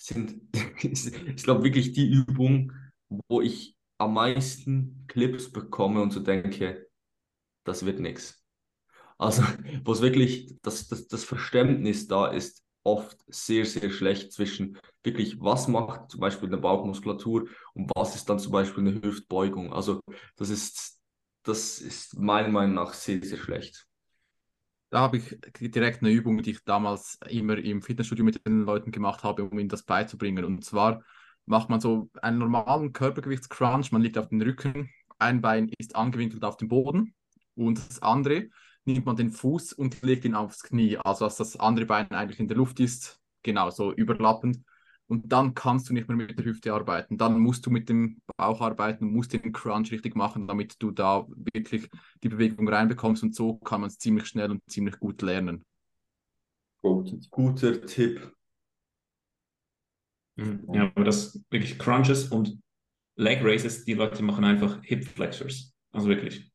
sind, ich glaube, wirklich die Übung, wo ich am meisten Clips bekomme und so denke, das wird nichts. Also, wo es wirklich, das, das, das Verständnis da ist, oft sehr, sehr schlecht zwischen wirklich, was macht zum Beispiel eine Bauchmuskulatur und was ist dann zum Beispiel eine Hüftbeugung. Also, das ist, das ist meiner Meinung nach sehr, sehr schlecht. Da habe ich direkt eine Übung, die ich damals immer im Fitnessstudio mit den Leuten gemacht habe, um ihnen das beizubringen. Und zwar macht man so einen normalen Körpergewichtscrunch, man liegt auf dem Rücken, ein Bein ist angewinkelt auf dem Boden und das andere nimmt man den Fuß und legt ihn aufs Knie, also dass das andere Bein eigentlich in der Luft ist, genau so überlappend und dann kannst du nicht mehr mit der Hüfte arbeiten. Dann musst du mit dem Bauch arbeiten, musst den Crunch richtig machen, damit du da wirklich die Bewegung reinbekommst und so kann man es ziemlich schnell und ziemlich gut lernen. Gut, guter Tipp. Mhm. Ja, aber das wirklich Crunches und Leg Raises, die Leute machen einfach Hip Flexors. Also wirklich.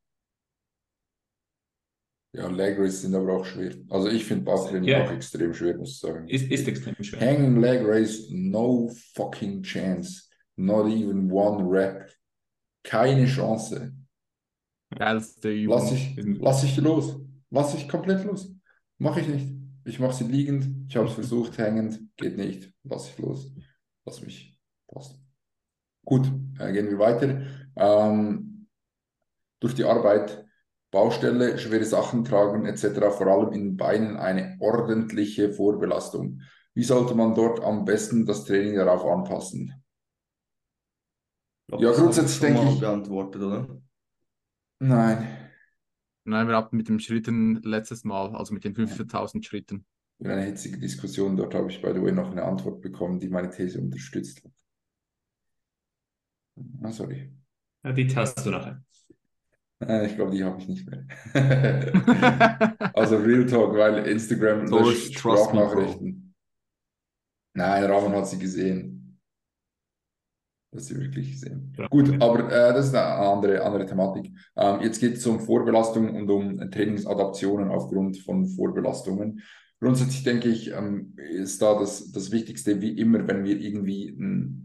Ja, Leg Races sind aber auch schwer. Also ich finde Bauchtraining yeah. auch extrem schwer, muss ich sagen. Ist, ist extrem schwer. Hanging Leg Race, no fucking chance. Not even one rep. Keine Chance. Geilste Übung. Lass ich, lass ich los. Lass ich komplett los. Mache ich nicht. Ich mache sie liegend. Ich habe es versucht, hängend. Geht nicht. Lass ich los. Lass mich. Passt. Gut, äh, gehen wir weiter. Ähm, durch die Arbeit Baustelle, schwere Sachen tragen etc., vor allem in den Beinen eine ordentliche Vorbelastung. Wie sollte man dort am besten das Training darauf anpassen? Glaub, ja, grundsätzlich denke ich. beantwortet, oder? Nein. Nein, wir hatten mit den Schritten letztes Mal, also mit den 15.000 Schritten. Eine hitzige Diskussion, dort habe ich by the way noch eine Antwort bekommen, die meine These unterstützt hat. Ah, sorry. Ja, die hast du nachher. Äh, ich glaube, die habe ich nicht mehr. also Real Talk, weil Instagram löscht Sprachnachrichten. Nein, Ramon hat sie gesehen. Das sie wirklich gesehen. Ja. Gut, aber äh, das ist eine andere, andere Thematik. Ähm, jetzt geht es um Vorbelastung und um Trainingsadaptionen aufgrund von Vorbelastungen. Grundsätzlich denke ich, ähm, ist da das, das Wichtigste, wie immer, wenn wir irgendwie m,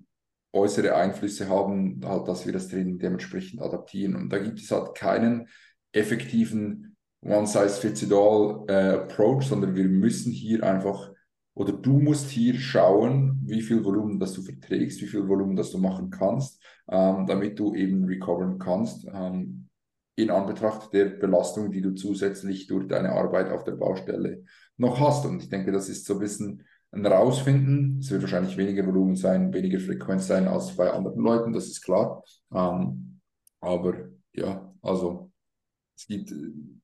äußere Einflüsse haben, halt, dass wir das Training dementsprechend adaptieren. Und da gibt es halt keinen effektiven One-Size-Fits-it-all äh, sondern wir müssen hier einfach oder du musst hier schauen, wie viel Volumen das du verträgst, wie viel Volumen das du machen kannst, ähm, damit du eben recoveren kannst ähm, in Anbetracht der Belastung, die du zusätzlich durch deine Arbeit auf der Baustelle noch hast. Und ich denke, das ist so ein bisschen Rausfinden. Es wird wahrscheinlich weniger Volumen sein, weniger Frequenz sein als bei anderen Leuten, das ist klar. Ähm, aber ja, also es gibt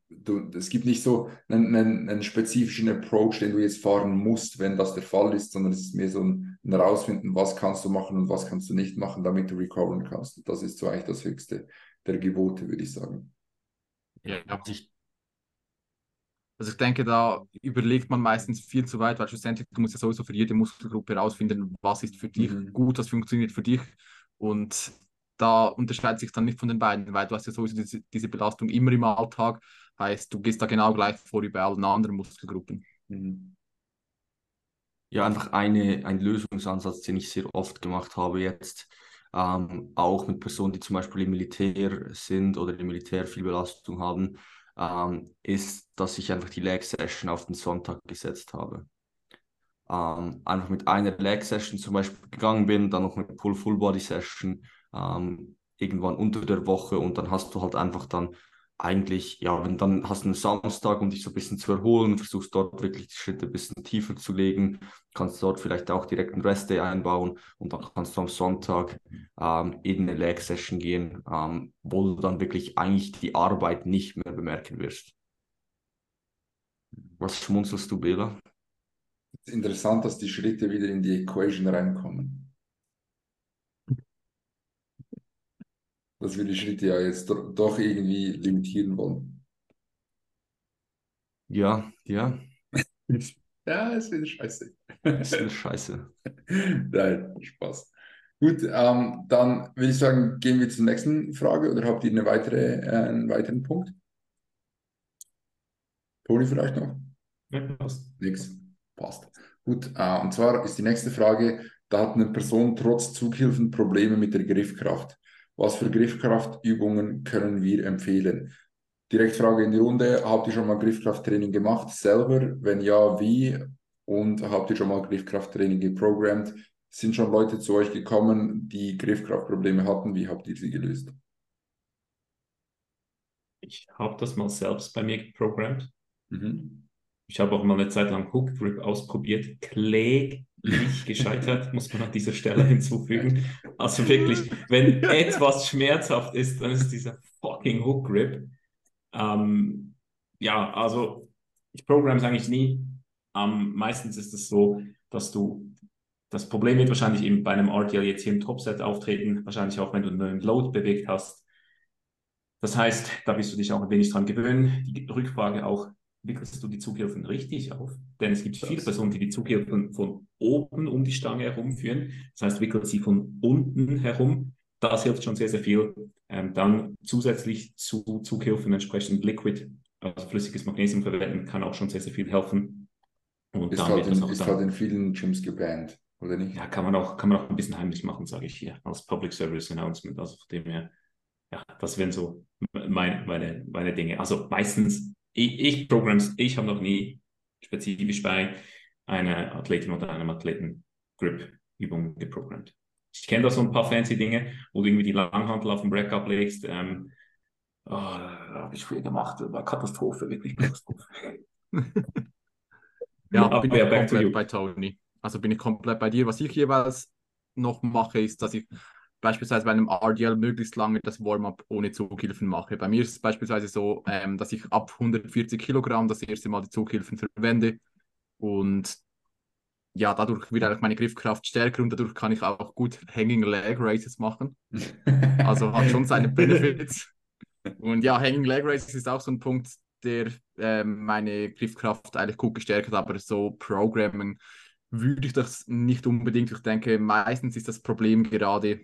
du, es gibt nicht so einen, einen, einen, spezifischen Approach, den du jetzt fahren musst, wenn das der Fall ist, sondern es ist mehr so ein, ein Rausfinden, was kannst du machen und was kannst du nicht machen, damit du recoveren kannst. Das ist so eigentlich das Höchste der Gebote, würde ich sagen. Ja, ich, also ich denke, da überlegt man meistens viel zu weit, weil schlussendlich du musst ja sowieso für jede Muskelgruppe herausfinden, was ist für dich mhm. gut, was funktioniert für dich. Und da unterscheidet sich dann nicht von den beiden, weil du hast ja sowieso diese, diese Belastung immer im Alltag Heißt, du gehst da genau gleich vor wie bei allen anderen Muskelgruppen. Mhm. Ja, einfach eine, ein Lösungsansatz, den ich sehr oft gemacht habe jetzt, ähm, auch mit Personen, die zum Beispiel im Militär sind oder im Militär viel Belastung haben, ähm, ist, dass ich einfach die Leg Session auf den Sonntag gesetzt habe. Ähm, einfach mit einer Leg Session zum Beispiel gegangen bin, dann noch mit Pull Full Body Session ähm, irgendwann unter der Woche und dann hast du halt einfach dann eigentlich, ja, wenn dann hast du einen Samstag, um dich so ein bisschen zu erholen, versuchst dort wirklich die Schritte ein bisschen tiefer zu legen, kannst dort vielleicht auch direkt einen Rest-Day einbauen und dann kannst du am Sonntag ähm, in eine Leg-Session gehen, ähm, wo du dann wirklich eigentlich die Arbeit nicht mehr bemerken wirst. Was schmunzelst du, Bela? Es ist interessant, dass die Schritte wieder in die Equation reinkommen. Dass wir die Schritte ja jetzt do doch irgendwie limitieren wollen. Ja, ja. ja, ist wieder scheiße. ist wieder scheiße. Nein, Spaß. Gut, ähm, dann würde ich sagen, gehen wir zur nächsten Frage oder habt ihr eine weitere, äh, einen weiteren Punkt? Toni vielleicht noch? Ja, passt. Nix. Passt. Gut, äh, und zwar ist die nächste Frage, da hat eine Person trotz Zughilfen Probleme mit der Griffkraft. Was für Griffkraftübungen können wir empfehlen? Direktfrage in die Runde. Habt ihr schon mal Griffkrafttraining gemacht selber? Wenn ja, wie? Und habt ihr schon mal Griffkrafttraining geprogrammt? Sind schon Leute zu euch gekommen, die Griffkraftprobleme hatten? Wie habt ihr sie gelöst? Ich habe das mal selbst bei mir geprogrammt. Mhm. Ich habe auch mal eine Zeit lang Hook Grip ausprobiert. Kläglich gescheitert, muss man an dieser Stelle hinzufügen. Also wirklich, wenn etwas schmerzhaft ist, dann ist dieser fucking Hook Grip. Ähm, ja, also ich programme es eigentlich nie. Ähm, meistens ist es so, dass du das Problem wird wahrscheinlich eben bei einem RTL jetzt hier im Topset auftreten, wahrscheinlich auch wenn du einen Load bewegt hast. Das heißt, da wirst du dich auch ein wenig dran gewöhnen. Die Rückfrage auch, wickelst du die Zughilfen richtig auf. Denn es gibt viele Personen, die die Zughilfen von oben um die Stange herumführen. Das heißt, wickelt sie von unten herum. Das hilft schon sehr, sehr viel. Ähm, dann zusätzlich zu Zughilfen entsprechend Liquid, also flüssiges Magnesium verwenden, kann auch schon sehr, sehr viel helfen. Und ist, halt in, ist halt in vielen Gyms gebannt, oder nicht? Ja, kann man auch, kann man auch ein bisschen heimlich machen, sage ich hier, als Public Service Announcement. Also von dem her, ja, das wären so meine, meine, meine Dinge. Also meistens ich, ich Programms, ich habe noch nie spezifisch bei einer Athletin oder einem Athleten Grip-Übung geprogrammt. Ich kenne da so ein paar fancy Dinge, wo du irgendwie die Langhantel auf den Break ablegst. Ähm, oh, habe ich früher gemacht, war Katastrophe, wirklich Katastrophe. ja, Aber bin ich komplett bei Tony. Also bin ich komplett bei dir. Was ich jeweils noch mache, ist, dass ich beispielsweise bei einem RDL möglichst lange das Warm-up ohne Zughilfen mache. Bei mir ist es beispielsweise so, ähm, dass ich ab 140 Kilogramm das erste Mal die Zughilfen verwende und ja, dadurch wird eigentlich meine Griffkraft stärker und dadurch kann ich auch gut Hanging Leg Races machen. Also hat schon seine Benefits. Und ja, Hanging Leg Races ist auch so ein Punkt, der ähm, meine Griffkraft eigentlich gut gestärkt hat, aber so Programming würde ich das nicht unbedingt. Ich denke, meistens ist das Problem gerade,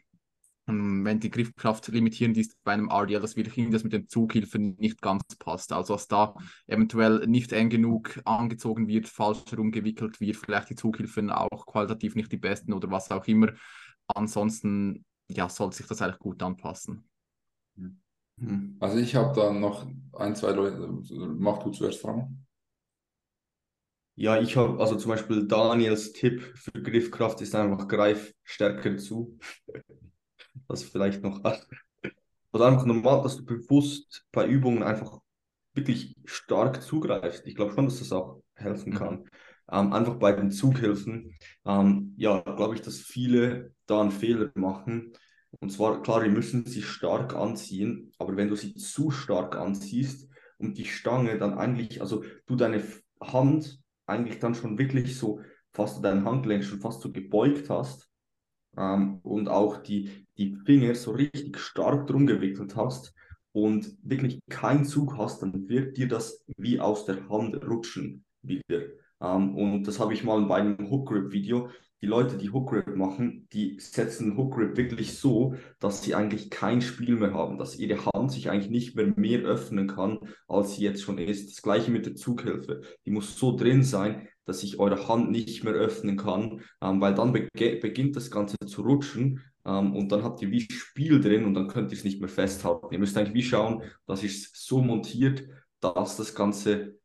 wenn die Griffkraft limitierend ist bei einem RDL, dass wirklich das mit den Zughilfen nicht ganz passt. Also dass da eventuell nicht eng genug angezogen wird, falsch herumgewickelt wird, vielleicht die Zughilfen auch qualitativ nicht die besten oder was auch immer. Ansonsten ja, sollte sich das eigentlich gut anpassen. Hm. Also ich habe da noch ein, zwei Leute, mach du zuerst fragen. Ja, ich habe, also zum Beispiel Daniels Tipp für Griffkraft ist einfach greif stärker zu. Das vielleicht noch. Also einfach normal, dass du bewusst bei Übungen einfach wirklich stark zugreifst. Ich glaube schon, dass das auch helfen mhm. kann. Mhm. Ähm, einfach bei den Zughilfen, ähm, ja, glaube ich, dass viele da einen Fehler machen. Und zwar, klar, die müssen sie stark anziehen, aber wenn du sie zu stark anziehst und die Stange dann eigentlich, also du deine Hand eigentlich dann schon wirklich so fast dein Handgelenk schon fast so gebeugt hast ähm, und auch die, die Finger so richtig stark drum gewickelt hast und wirklich keinen Zug hast, dann wird dir das wie aus der Hand rutschen wieder. Ähm, und das habe ich mal bei einem Hook Grip Video. Die Leute, die Hook Grip machen, die setzen Hook Grip wirklich so, dass sie eigentlich kein Spiel mehr haben, dass ihre Hand sich eigentlich nicht mehr mehr öffnen kann, als sie jetzt schon ist. Das gleiche mit der Zughilfe. Die muss so drin sein, dass sich eure Hand nicht mehr öffnen kann, ähm, weil dann be beginnt das Ganze zu rutschen ähm, und dann habt ihr wie Spiel drin und dann könnt ihr es nicht mehr festhalten. Ihr müsst eigentlich wie schauen, dass ihr es so montiert, dass das Ganze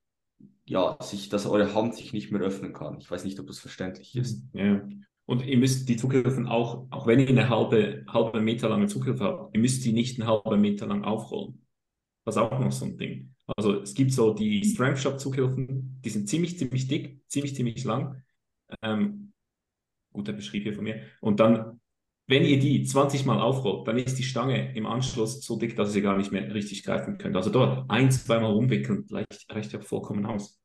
ja, sich, dass eure Hand sich nicht mehr öffnen kann. Ich weiß nicht, ob das verständlich ist. Ja. Und ihr müsst die Zughilfen auch, auch wenn ihr eine halbe, halbe Meter lange Zughilfe habt, ihr müsst die nicht einen halben Meter lang aufrollen. Das ist auch noch so ein Ding. Also es gibt so die Strength Shop Zughilfen, die sind ziemlich, ziemlich dick, ziemlich, ziemlich lang. Ähm, guter Beschrieb hier von mir. Und dann, wenn ihr die 20 Mal aufrollt, dann ist die Stange im Anschluss so dick, dass ihr sie gar nicht mehr richtig greifen könnt. Also dort ein, zweimal rumwickeln reicht, reicht ja vollkommen aus.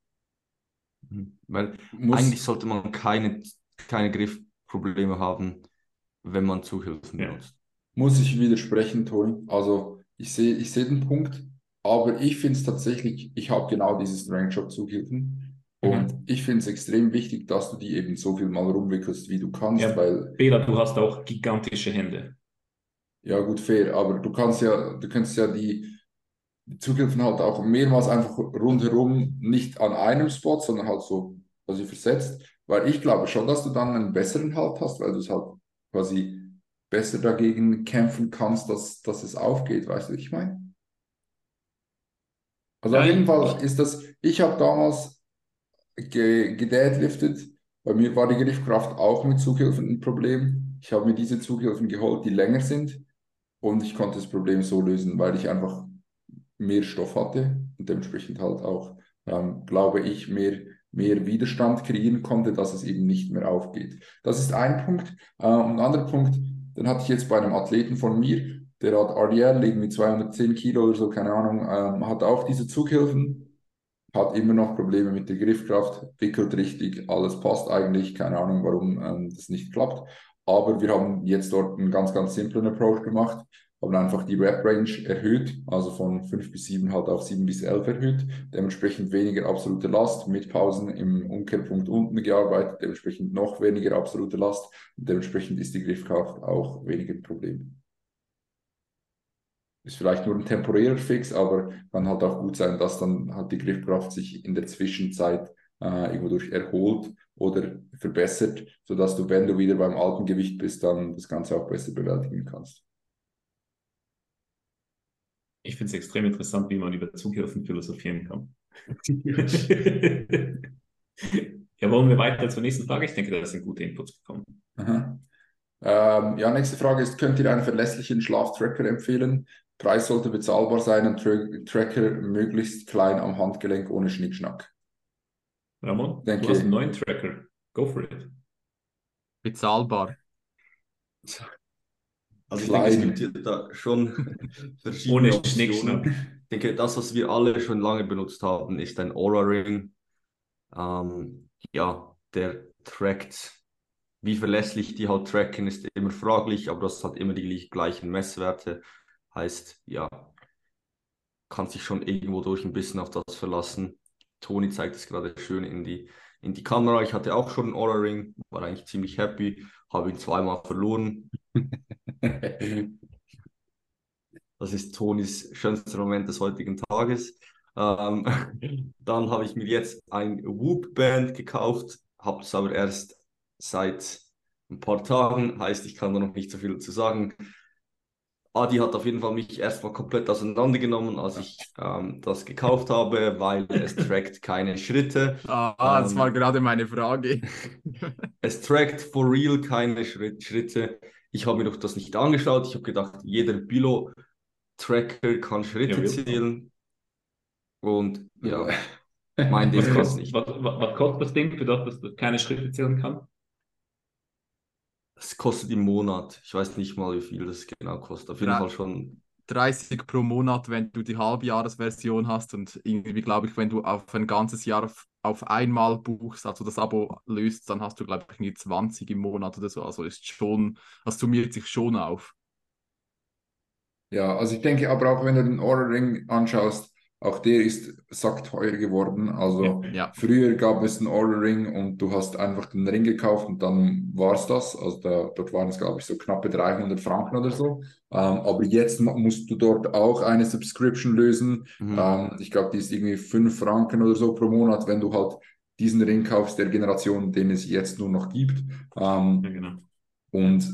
Mhm. Weil Muss, eigentlich sollte man keine, keine Griffprobleme haben, wenn man Zuhilfen ja. benutzt. Muss ich widersprechen, Toni. Also ich sehe ich seh den Punkt, aber ich finde es tatsächlich, ich habe genau dieses Range-Shop-Zuhilfen. Mhm. Und ich finde es extrem wichtig, dass du die eben so viel mal rumwickelst, wie du kannst. Ja, weil, Bela, du hast auch gigantische Hände. Ja, gut, fair, aber du kannst ja, du kannst ja die, die Zughilfen halt auch mehrmals einfach rundherum, nicht an einem Spot, sondern halt so quasi versetzt. Weil ich glaube schon, dass du dann einen besseren Halt hast, weil du es halt quasi besser dagegen kämpfen kannst, dass, dass es aufgeht. Weißt du, was ich meine? Also auf jeden Fall ist das, ich habe damals ge gedeadliftet, bei mir war die Griffkraft auch mit Zughilfen ein Problem. Ich habe mir diese Zughilfen geholt, die länger sind und ich konnte das Problem so lösen, weil ich einfach mehr Stoff hatte und dementsprechend halt auch, ähm, glaube ich, mehr, mehr Widerstand kreieren konnte, dass es eben nicht mehr aufgeht. Das ist ein Punkt. Äh, und ein anderer Punkt, den hatte ich jetzt bei einem Athleten von mir, der hat RDL irgendwie 210 Kilo oder so, keine Ahnung, ähm, hat auch diese Zughilfen, hat immer noch Probleme mit der Griffkraft, wickelt richtig, alles passt eigentlich, keine Ahnung, warum ähm, das nicht klappt. Aber wir haben jetzt dort einen ganz, ganz simplen Approach gemacht, haben einfach die Rep-Range erhöht, also von 5 bis 7 halt auf 7 bis 11 erhöht, dementsprechend weniger absolute Last, mit Pausen im Umkehrpunkt unten gearbeitet, dementsprechend noch weniger absolute Last, dementsprechend ist die Griffkraft auch weniger Problem. Ist vielleicht nur ein temporärer Fix, aber kann halt auch gut sein, dass dann halt die Griffkraft sich in der Zwischenzeit äh, irgendwo durch erholt oder verbessert, sodass du, wenn du wieder beim alten Gewicht bist, dann das Ganze auch besser bewältigen kannst. Ich finde es extrem interessant, wie man über Zughilfen philosophieren kann. ja, wollen wir weiter zur nächsten Frage? Ich denke, da sind gute Inputs gekommen. Ähm, ja, nächste Frage ist, könnt ihr einen verlässlichen Schlaftracker empfehlen? Preis sollte bezahlbar sein und Tra Tracker möglichst klein am Handgelenk ohne Schnickschnack. Ramon, Denke, du hast einen neuen Tracker. Go for it. Bezahlbar. Also klein. ich denke, es gibt da schon verschiedene Ohne Optionen. Ich denke, das, was wir alle schon lange benutzt haben, ist ein Aura-Ring. Ähm, ja, der trackt, wie verlässlich die halt tracken, ist immer fraglich, aber das hat immer die gleichen Messwerte. Heißt, ja, kann sich schon irgendwo durch ein bisschen auf das verlassen. Toni zeigt es gerade schön in die, in die Kamera. Ich hatte auch schon einen Aura Ring, war eigentlich ziemlich happy, habe ihn zweimal verloren. das ist Tonis schönster Moment des heutigen Tages. Ähm, dann habe ich mir jetzt ein Whoop-Band gekauft, habe es aber erst seit ein paar Tagen, heißt, ich kann da noch nicht so viel dazu sagen. Adi hat auf jeden Fall mich erstmal komplett auseinandergenommen, als ich ähm, das gekauft habe, weil es trackt keine Schritte. Ah, ähm, das war gerade meine Frage. es trackt for real keine Schritte. Ich habe mir doch das nicht angeschaut. Ich habe gedacht, jeder Bilo-Tracker kann Schritte ja, zählen. Und ja, mein Ding kostet nicht. Was, was, was, kostet das Ding, für das, dass das keine Schritte zählen kann? Es kostet im Monat. Ich weiß nicht mal, wie viel das genau kostet. Auf jeden Fall schon 30 pro Monat, wenn du die Halbjahresversion hast und irgendwie glaube ich, wenn du auf ein ganzes Jahr auf, auf, einmal buchst, also das Abo löst, dann hast du glaube ich irgendwie 20 im Monat oder so. Also ist schon, das summiert sich schon auf. Ja, also ich denke aber auch, wenn du den Aura Ring anschaust, auch der ist sackteuer geworden. Also ja. früher gab es einen Aura Ring und du hast einfach den Ring gekauft und dann war es das. Also da, dort waren es, glaube ich, so knappe 300 Franken oder so. Ähm, aber jetzt musst du dort auch eine Subscription lösen. Mhm. Ähm, ich glaube, die ist irgendwie 5 Franken oder so pro Monat, wenn du halt diesen Ring kaufst der Generation, den es jetzt nur noch gibt. Ähm, ja, genau. Und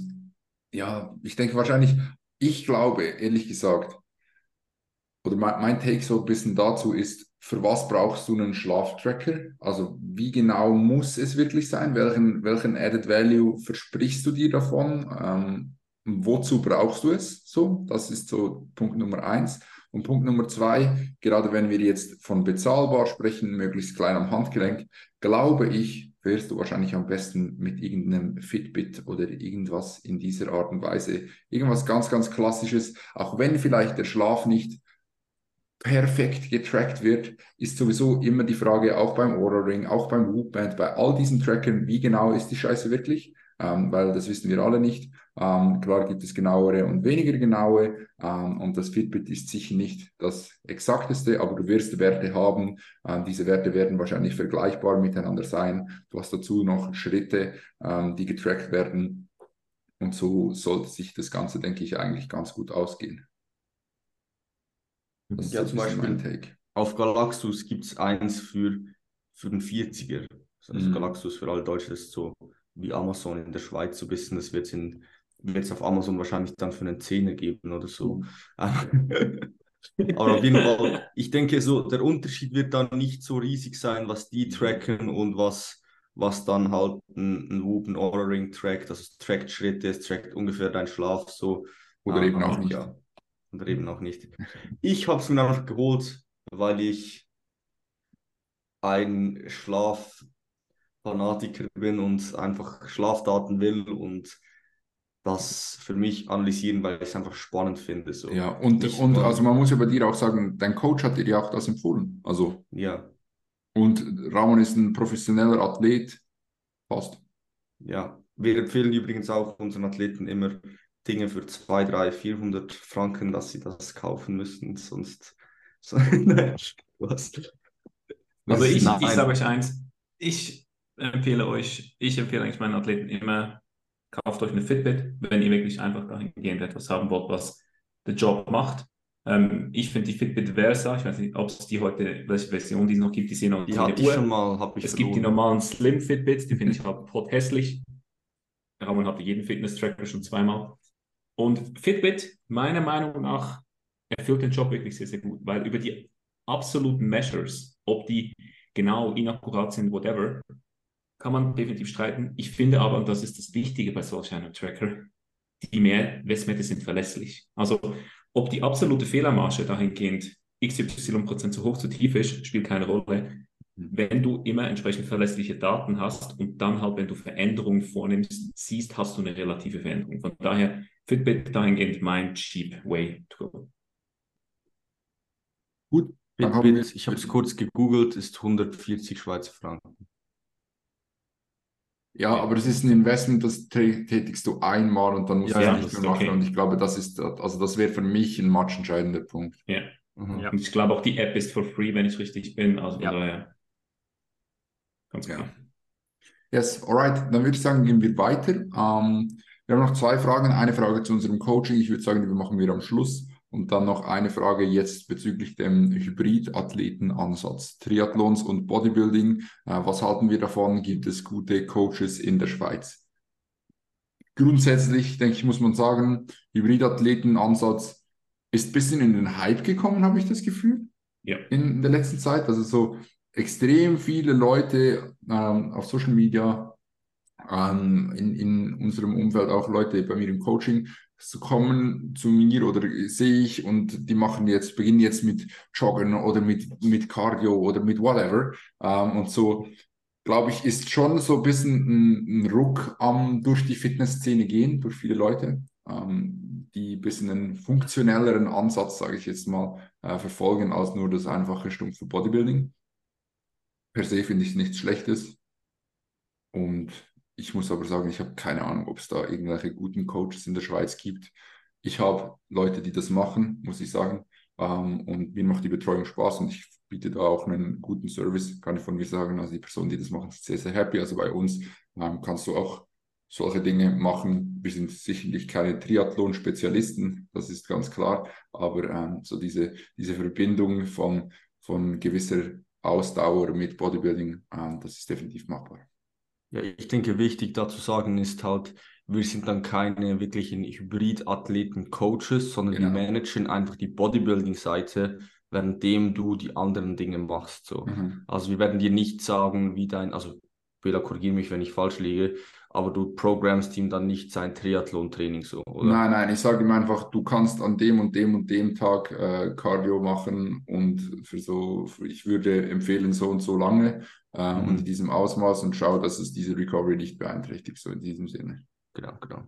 ja, ich denke wahrscheinlich, ich glaube, ehrlich gesagt, oder mein, mein Take so ein bisschen dazu ist, für was brauchst du einen Schlaftracker? Also wie genau muss es wirklich sein? Welchen, welchen Added Value versprichst du dir davon? Ähm, wozu brauchst du es? So, das ist so Punkt Nummer eins. Und Punkt Nummer zwei, gerade wenn wir jetzt von bezahlbar sprechen, möglichst klein am Handgelenk, glaube ich, wärst du wahrscheinlich am besten mit irgendeinem Fitbit oder irgendwas in dieser Art und Weise. Irgendwas ganz, ganz Klassisches, auch wenn vielleicht der Schlaf nicht perfekt getrackt wird, ist sowieso immer die Frage, auch beim Aura Ring, auch beim Whoop-Band, bei all diesen Trackern, wie genau ist die Scheiße wirklich? Ähm, weil das wissen wir alle nicht. Ähm, klar gibt es genauere und weniger genaue ähm, und das Fitbit ist sicher nicht das exakteste, aber du wirst Werte haben. Ähm, diese Werte werden wahrscheinlich vergleichbar miteinander sein. Du hast dazu noch Schritte, ähm, die getrackt werden und so sollte sich das Ganze, denke ich, eigentlich ganz gut ausgehen. Das ist ja, zum Beispiel auf Galaxus gibt es eins für, für den 40er. Also mhm. Galaxus für alle Deutschen ist so wie Amazon in der Schweiz so ein bisschen. Das wird es wird's auf Amazon wahrscheinlich dann für einen Zehner geben oder so. Mhm. Aber auf jeden Fall, ich denke so, der Unterschied wird dann nicht so riesig sein, was die tracken und was, was dann halt ein, ein Whoop, ein Aura Ring trackt. Also es trackt Schritte, es trackt ungefähr deinen Schlaf so. Oder ähm, eben auch nicht. Ja und eben auch nicht. Ich habe es mir einfach geholt, weil ich ein Schlaffanatiker bin und einfach Schlafdaten will und das für mich analysieren, weil ich es einfach spannend finde. So. Ja, und, und also man muss ja bei dir auch sagen, dein Coach hat dir ja auch das empfohlen. Also. Ja. Und Ramon ist ein professioneller Athlet. Passt. Ja, wir empfehlen übrigens auch unseren Athleten immer Dinge für 200, 300, 400 Franken, dass sie das kaufen müssen, sonst. was? Also ich, ich sage euch eins, ich empfehle euch, ich empfehle eigentlich meinen Athleten immer, kauft euch eine Fitbit, wenn ihr wirklich einfach dahingehend etwas haben wollt, was den Job macht. Ähm, ich finde die Fitbit Versa, ich weiß nicht, ob es die heute, welche Version die es noch gibt, die sehen noch Die hatte ich schon mal, habe ich Es verloren. gibt die normalen Slim Fitbits, die finde ich halt hässlich. Ramon hatte jeden Fitness-Tracker schon zweimal. Und Fitbit, meiner Meinung nach, erfüllt den Job wirklich sehr, sehr gut, weil über die absoluten Measures, ob die genau inakkurat sind, whatever, kann man definitiv streiten. Ich finde aber, und das ist das Wichtige bei solch einem Tracker, die mehr Messwerte sind verlässlich. Also ob die absolute Fehlermarge dahingehend XY zu hoch, zu tief ist, spielt keine Rolle. Wenn du immer entsprechend verlässliche Daten hast und dann halt, wenn du Veränderungen vornimmst, siehst, hast du eine relative Veränderung. Von daher Fitbit dahingehend mein cheap way to go. Gut, Fitbit, ich habe es kurz gegoogelt, ist 140 Schweizer Franken. Ja, aber es ist ein Investment, das tätigst du einmal und dann musst ja, du es nicht mehr machen. Okay. Und ich glaube, das ist, also das wäre für mich ein matchentscheidender Punkt. Ja. Mhm. ja. Und ich glaube auch, die App ist for free, wenn ich richtig bin. Also ja. daher. Ganz klar. Ja. Yes, alright. Dann würde ich sagen, gehen wir weiter. Ähm, wir haben noch zwei Fragen. Eine Frage zu unserem Coaching. Ich würde sagen, die machen wir am Schluss. Und dann noch eine Frage jetzt bezüglich dem Hybrid-Athleten-Ansatz. Triathlons und Bodybuilding. Äh, was halten wir davon? Gibt es gute Coaches in der Schweiz? Grundsätzlich, denke ich, muss man sagen, Hybrid-Athleten-Ansatz ist ein bisschen in den Hype gekommen, habe ich das Gefühl. Ja. In der letzten Zeit. Also so extrem viele Leute ähm, auf Social Media, ähm, in, in unserem Umfeld auch Leute bei mir im Coaching so kommen zu mir oder sehe ich und die machen jetzt, beginnen jetzt mit Joggen oder mit, mit Cardio oder mit whatever. Ähm, und so, glaube ich, ist schon so ein bisschen ein, ein Ruck am durch die Fitnessszene gehen, durch viele Leute, ähm, die ein bisschen einen funktionelleren Ansatz, sage ich jetzt mal, äh, verfolgen als nur das einfache stumpfe Bodybuilding. Per se finde ich nichts Schlechtes. Und ich muss aber sagen, ich habe keine Ahnung, ob es da irgendwelche guten Coaches in der Schweiz gibt. Ich habe Leute, die das machen, muss ich sagen. Ähm, und mir macht die Betreuung Spaß und ich biete da auch einen guten Service, kann ich von mir sagen. Also die Personen, die das machen, sind sehr, sehr happy. Also bei uns ähm, kannst du auch solche Dinge machen. Wir sind sicherlich keine Triathlon-Spezialisten, das ist ganz klar. Aber ähm, so diese, diese Verbindung von, von gewisser Ausdauer mit Bodybuilding, ähm, das ist definitiv machbar. Ja, ich denke, wichtig dazu sagen ist halt, wir sind dann keine wirklichen Hybrid-Athleten-Coaches, sondern genau. wir managen einfach die Bodybuilding-Seite, währenddem du die anderen Dinge machst. So. Mhm. Also wir werden dir nicht sagen, wie dein, also Bela, korrigiere mich, wenn ich falsch liege, aber du programmst ihm dann nicht sein Triathlon-Training so, oder? Nein, nein, ich sage ihm einfach, du kannst an dem und dem und dem Tag äh, Cardio machen und für so, für, ich würde empfehlen, so und so lange äh, mhm. und in diesem Ausmaß und schau, dass es diese Recovery nicht beeinträchtigt, so in diesem Sinne. Genau, genau.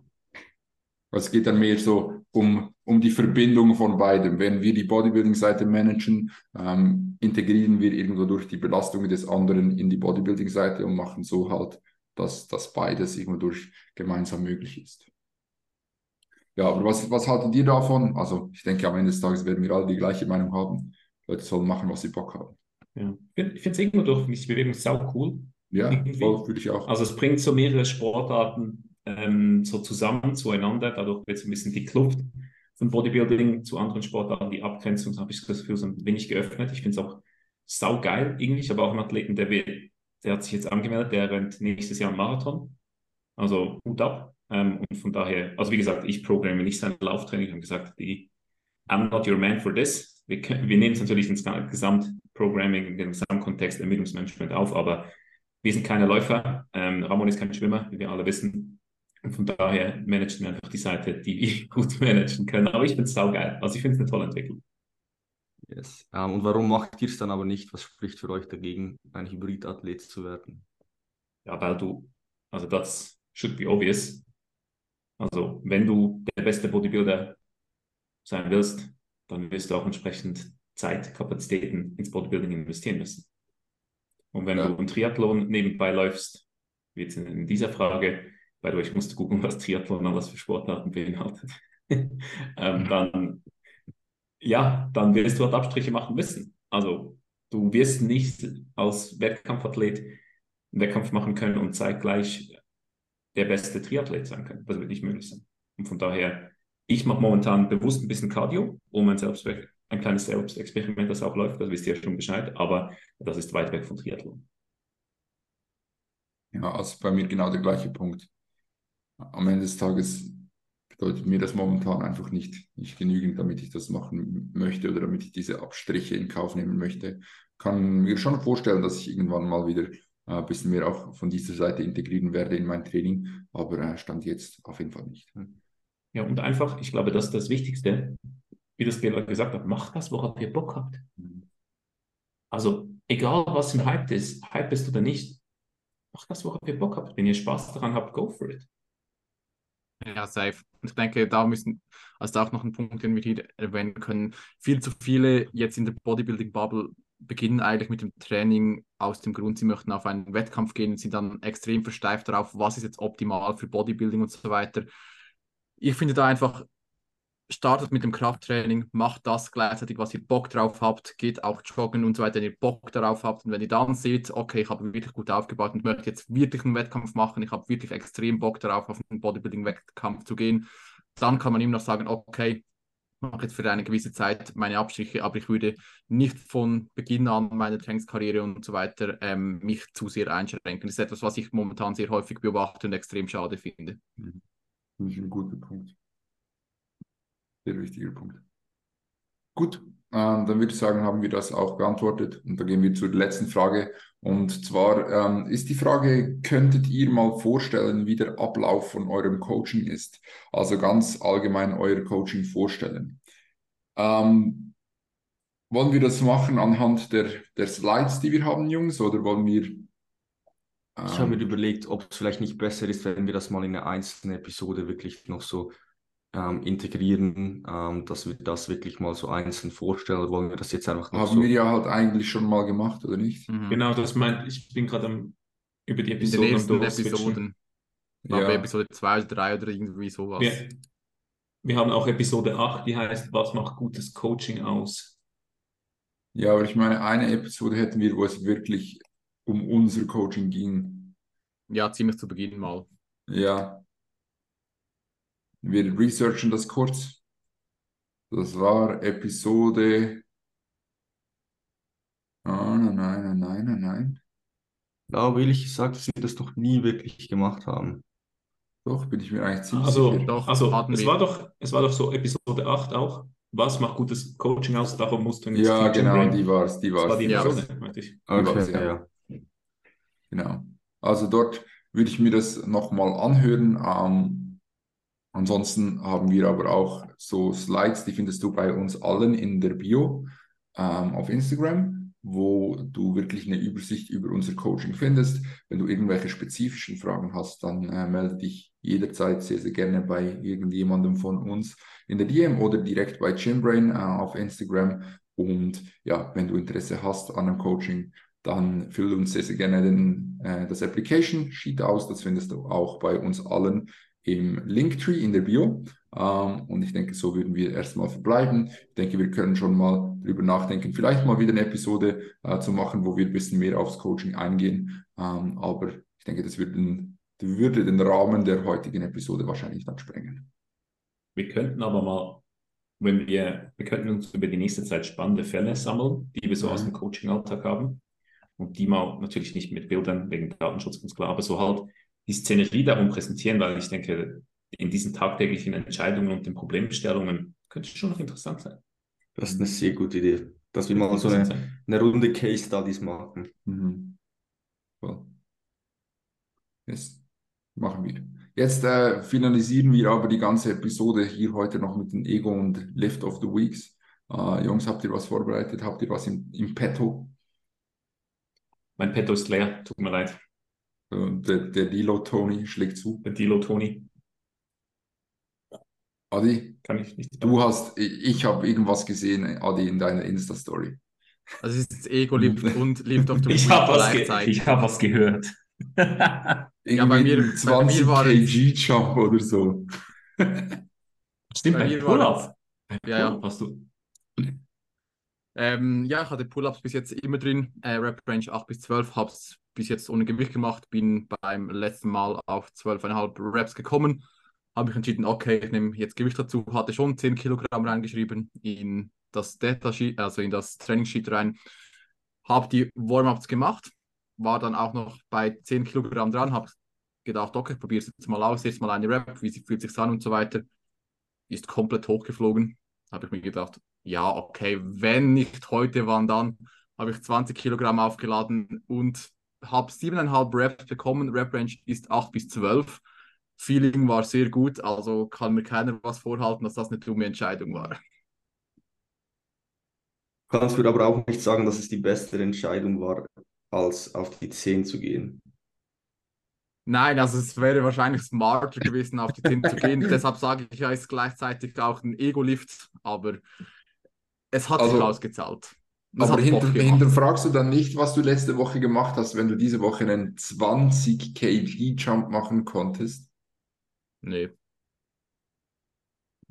Also es geht dann mehr so um, um die Verbindung von beidem. Wenn wir die Bodybuilding-Seite managen, ähm, integrieren wir irgendwo durch die Belastung des anderen in die Bodybuilding-Seite und machen so halt, dass, dass beides irgendwo durch gemeinsam möglich ist. Ja, aber was, was haltet ihr davon? Also ich denke, am Ende des Tages werden wir alle die gleiche Meinung haben. Leute sollen machen, was sie Bock haben. Ja. Ich finde es irgendwo durch die Bewegung sau cool. Ja, voll, würde ich auch. Also es bringt so mehrere Sportarten ähm, so zusammen, zueinander. Dadurch wird es ein bisschen die Kluft von Bodybuilding zu anderen Sportarten, die Abgrenzung, habe ich das Gefühl, so ein wenig geöffnet. Ich finde es auch saugeil irgendwie. Ich habe auch einen Athleten, der, will, der hat sich jetzt angemeldet, der rennt nächstes Jahr einen Marathon. Also Hut ab. Ähm, und von daher, also wie gesagt, ich programme nicht sein Lauftraining. Ich habe gesagt, die, I'm not your man for this. Wir, wir nehmen es natürlich ins Gesamtprogramming, in den Gesamtkontext Ermüdungsmanagement auf, aber wir sind keine Läufer. Ähm, Ramon ist kein Schwimmer, wie wir alle wissen. Und von daher managen wir einfach die Seite, die wir gut managen können. Aber ich finde es saugeil. Also ich finde es eine tolle Entwicklung. Yes. Um, ähm, und warum macht ihr es dann aber nicht? Was spricht für euch dagegen, ein Hybridathlet zu werden? Ja, weil du, also das should be obvious. Also wenn du der beste Bodybuilder sein willst, dann wirst du auch entsprechend Zeit, Kapazitäten ins Bodybuilding investieren müssen. Und wenn ja. du einen Triathlon nebenbei läufst, wie jetzt in dieser Frage, weil ich musste gucken, was Triathlon alles für Sportarten beinhaltet, ähm, dann, ja, dann wirst du halt Abstriche machen müssen. Also du wirst nicht als Wettkampfathlet einen Wettkampf machen können und zeitgleich der beste Triathlet sein können. Das wird nicht möglich sein. Und von daher, ich mache momentan bewusst ein bisschen Cardio, um ein, Selbst ein kleines Selbstexperiment, das auch läuft, das wisst ihr ja schon Bescheid, aber das ist weit weg von Triathlon. Ja, also bei mir genau der gleiche Punkt am Ende des Tages bedeutet mir das momentan einfach nicht, nicht genügend, damit ich das machen möchte oder damit ich diese Abstriche in Kauf nehmen möchte. Kann mir schon vorstellen, dass ich irgendwann mal wieder äh, ein bisschen mehr auch von dieser Seite integrieren werde in mein Training, aber äh, stand jetzt auf jeden Fall nicht. Ja, und einfach, ich glaube, das ist das Wichtigste, wie das Bela gesagt hat, macht das, worauf ihr Bock habt. Mhm. Also, egal was im Hype ist, Hype ist oder nicht, macht das, worauf ihr Bock habt. Wenn ihr Spaß daran habt, go for it. Ja, safe. Ich denke, da müssen, also auch noch ein Punkt, den wir hier erwähnen können. Viel zu viele jetzt in der Bodybuilding-Bubble beginnen eigentlich mit dem Training aus dem Grund, sie möchten auf einen Wettkampf gehen und sind dann extrem versteift darauf, was ist jetzt optimal für Bodybuilding und so weiter. Ich finde da einfach, startet mit dem Krafttraining, macht das gleichzeitig, was ihr Bock drauf habt, geht auch joggen und so weiter, wenn ihr Bock darauf habt. Und wenn ihr dann seht, okay, ich habe wirklich gut aufgebaut und möchte jetzt wirklich einen Wettkampf machen, ich habe wirklich extrem Bock darauf, auf einen Bodybuilding-Wettkampf zu gehen, dann kann man ihm noch sagen, okay, mache jetzt für eine gewisse Zeit meine Abstriche, aber ich würde nicht von Beginn an meiner Trainingskarriere und so weiter ähm, mich zu sehr einschränken. Das ist etwas, was ich momentan sehr häufig beobachte und extrem schade finde. Mhm. Finde ich ein guter Punkt. Sehr wichtiger Punkt. Gut, ähm, dann würde ich sagen, haben wir das auch beantwortet. Und dann gehen wir zur letzten Frage. Und zwar ähm, ist die Frage, könntet ihr mal vorstellen, wie der Ablauf von eurem Coaching ist? Also ganz allgemein euer Coaching vorstellen. Ähm, wollen wir das machen anhand der, der Slides, die wir haben, Jungs, oder wollen wir... ich habe mir ähm, überlegt, ob es vielleicht nicht besser ist, wenn wir das mal in einer einzelnen Episode wirklich noch so ähm, integrieren, ähm, dass wir das wirklich mal so einzeln vorstellen oder wollen wir das jetzt einfach noch Haben so wir ja halt eigentlich schon mal gemacht, oder nicht? Mhm. Genau, das meint, ich bin gerade über die Episoden. In den nächsten Episoden. Ja. Episode 2 oder 3 oder irgendwie sowas. Wir, wir haben auch Episode 8, die heißt, was macht gutes Coaching aus? Ja, aber ich meine, eine Episode hätten wir, wo es wirklich um unser Coaching ging. Ja, ziemlich zu Beginn mal. Ja, wir researchen das kurz. Das war Episode. Oh, nein, nein, nein, nein, nein. Ja, will ich gesagt, dass wir das doch nie wirklich gemacht haben. Doch, bin ich mir eigentlich ziemlich also, sicher. Doch, also, es war, doch, es war doch so Episode 8 auch. Was macht gutes Coaching aus? Darum musst du nicht. Ja, genau, bringen. die war es. Die war's. Das war die ja. Episode, ich. Okay, war's, ja. ja. Genau. Also dort würde ich mir das nochmal anhören. Ähm, Ansonsten haben wir aber auch so Slides, die findest du bei uns allen in der Bio ähm, auf Instagram, wo du wirklich eine Übersicht über unser Coaching findest. Wenn du irgendwelche spezifischen Fragen hast, dann äh, melde dich jederzeit sehr, sehr gerne bei irgendjemandem von uns in der DM oder direkt bei Gymbrain äh, auf Instagram. Und ja, wenn du Interesse hast an einem Coaching, dann füll uns sehr, sehr gerne den, äh, das Application Sheet aus. Das findest du auch bei uns allen im Linktree in der Bio. Ähm, und ich denke, so würden wir erstmal verbleiben. Ich denke, wir können schon mal drüber nachdenken, vielleicht mal wieder eine Episode äh, zu machen, wo wir ein bisschen mehr aufs Coaching eingehen. Ähm, aber ich denke, das würde den, würde den Rahmen der heutigen Episode wahrscheinlich dann sprengen. Wir könnten aber mal, wenn wir, wir könnten uns über die nächste Zeit spannende Fälle sammeln, die wir so mhm. aus dem Coaching-Alltag haben. Und die mal natürlich nicht mit Bildern wegen Datenschutz, ganz klar, aber so halt die Szenerie darum präsentieren, weil ich denke, in diesen tagtäglichen Entscheidungen und den Problemstellungen könnte es schon noch interessant sein. Das ist eine sehr gute Idee, dass wir mal so eine, eine Runde Case Studies machen. Mhm. Cool. Yes. Machen wir. Jetzt äh, finalisieren wir aber die ganze Episode hier heute noch mit dem Ego und Lift of the Weeks. Äh, Jungs, habt ihr was vorbereitet? Habt ihr was im, im Petto? Mein Petto ist leer, tut mir leid. Der, der Dilo Tony schlägt zu. Der Dilo Tony. Adi, kann ich nicht. Du hast, ich habe irgendwas gesehen, Adi, in deiner Insta-Story. Also es ist Ego liebt und liebt auf dem Ich habe was, ge hab was gehört. ja, bei mir, 20 bei mir war kg Jump oder so. Stimmt, bei mir Pull-Up. Ja, ja. Hast du. Ähm, ja, ich hatte Pull-Ups bis jetzt immer drin, äh, Rap Range 8 bis 12, habe es bis jetzt ohne Gewicht gemacht, bin beim letzten Mal auf 12,5 Reps gekommen. Habe ich entschieden, okay, ich nehme jetzt Gewicht dazu, hatte schon 10 Kilogramm reingeschrieben in das Datasheet, also in das Trainingssheet rein. Habe die Warm-Ups gemacht, war dann auch noch bei 10 Kilogramm dran, habe gedacht, okay, ich probiere es jetzt mal aus, jetzt mal eine Rep, wie fühlt sich an und so weiter. Ist komplett hochgeflogen. Habe ich mir gedacht, ja, okay, wenn nicht heute, wann dann? Habe ich 20 Kilogramm aufgeladen und habe 7,5 Reps bekommen. Rep Range ist 8 bis 12. Feeling war sehr gut, also kann mir keiner was vorhalten, dass das eine dumme Entscheidung war. Kannst du aber auch nicht sagen, dass es die beste Entscheidung war, als auf die 10 zu gehen. Nein, also es wäre wahrscheinlich smarter gewesen, auf die 10 zu gehen. Deshalb sage ich, ja, es ist gleichzeitig auch ein Ego-Lift, aber es hat also, sich ausgezahlt. Das Aber hinter, hinterfragst du dann nicht, was du letzte Woche gemacht hast, wenn du diese Woche einen 20 kg Jump machen konntest? Nee.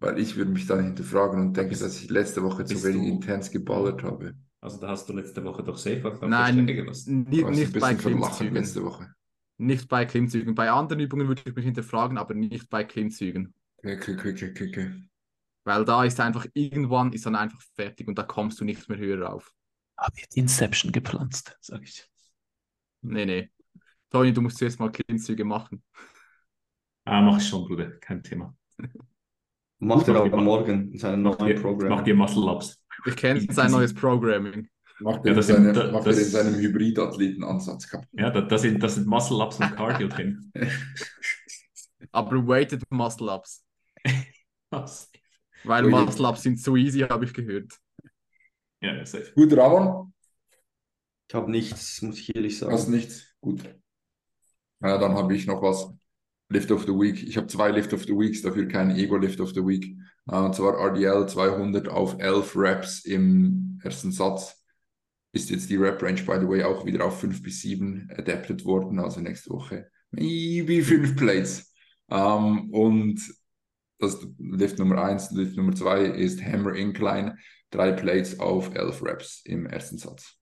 weil ich würde mich dann hinterfragen und denke, Bist- dass ich letzte Woche zu wenig du- intens geballert habe. Also da hast du letzte Woche doch safe auf Nein, gelassen. nicht, nicht bei Klimmzügen. letzte Woche. Nicht bei Klimmzügen. Bei anderen Übungen würde ich mich hinterfragen, aber nicht bei Klimmzügen. Okay, okay, okay, okay. Weil da ist einfach, irgendwann ist dann einfach fertig und da kommst du nicht mehr höher rauf. Hab jetzt Inception gepflanzt, sag ich. Nee, nee. Toni, du musst zuerst mal Klimmzüge machen. Ah, mach ich schon, Bruder, kein Thema. Macht er Mach aber dir- morgen in seinem Mach neuen dir, Programm. mach dir Muscle-Ups. Ich kenne sein neues Programming. Macht Ja, er in, das sind- seine, da- macht in das- seinem Hybridathleten-Ansatz kaputt. Ja, da, da sind, da sind Muscle-Ups und Cardio drin. Aber weighted Muscle-Ups. Was? Weil. Muscle-Ups sind so easy, habe ich gehört. Ja, safe. Gut, Ramon, Ich habe nichts, muss ich ehrlich sagen. hast nichts? Gut. Ja, dann habe ich noch was. Lift of the Week. Ich habe zwei Lift of the Weeks, dafür kein Ego Lift of the Week. Äh, Und zwar RDL 200 auf 11 Reps im ersten Satz. Ist jetzt die Rep-Range, by the way, auch wieder auf 5 bis 7 adapted worden. Also nächste Woche maybe 5 Plates. Ähm, und das Lift Nummer 1, Lift Nummer 2 ist Hammer Incline. Drei Plates auf 11 Reps im ersten Satz.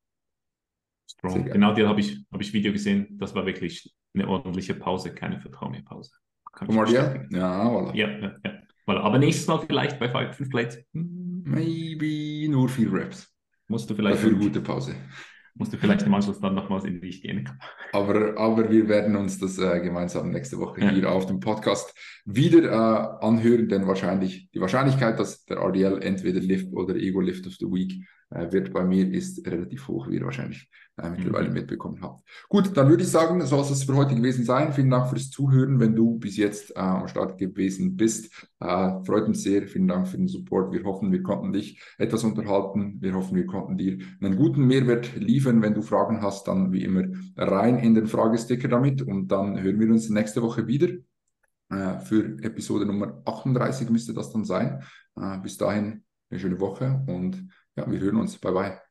Strong. Genau, dir habe ich, hab ich Video gesehen. Das war wirklich eine ordentliche Pause, keine Vertrauenpause. Kann bestätigen. Ja, voilà. Ja, ja, ja. Voilà. Aber nächstes Mal vielleicht bei 5 Plates. Maybe nur 4 Reps. Musst du vielleicht, Dafür gute Pause. Musst du vielleicht im Anschluss dann nochmals in dich gehen. Aber, aber wir werden uns das äh, gemeinsam nächste Woche Ja. hier auf dem Podcast wieder äh, anhören, denn wahrscheinlich die Wahrscheinlichkeit, dass der RDL entweder Lift oder Ego Lift of the Week wird bei mir ist relativ hoch, wie ihr wahrscheinlich äh, mittlerweile Mhm. mitbekommen habt. Gut, dann würde ich sagen, soll es für heute gewesen sein. Vielen Dank fürs Zuhören, wenn du bis jetzt äh, am Start gewesen bist. Äh, freut uns sehr. Vielen Dank für den Support. Wir hoffen, wir konnten dich etwas unterhalten. Wir hoffen, wir konnten dir einen guten Mehrwert liefern. Wenn du Fragen hast, dann wie immer rein in den Fragesticker damit und dann hören wir uns nächste Woche wieder. Äh, für Episode Nummer 38 müsste das dann sein. Äh, bis dahin eine schöne Woche und ja, wir hören uns. Bye bye.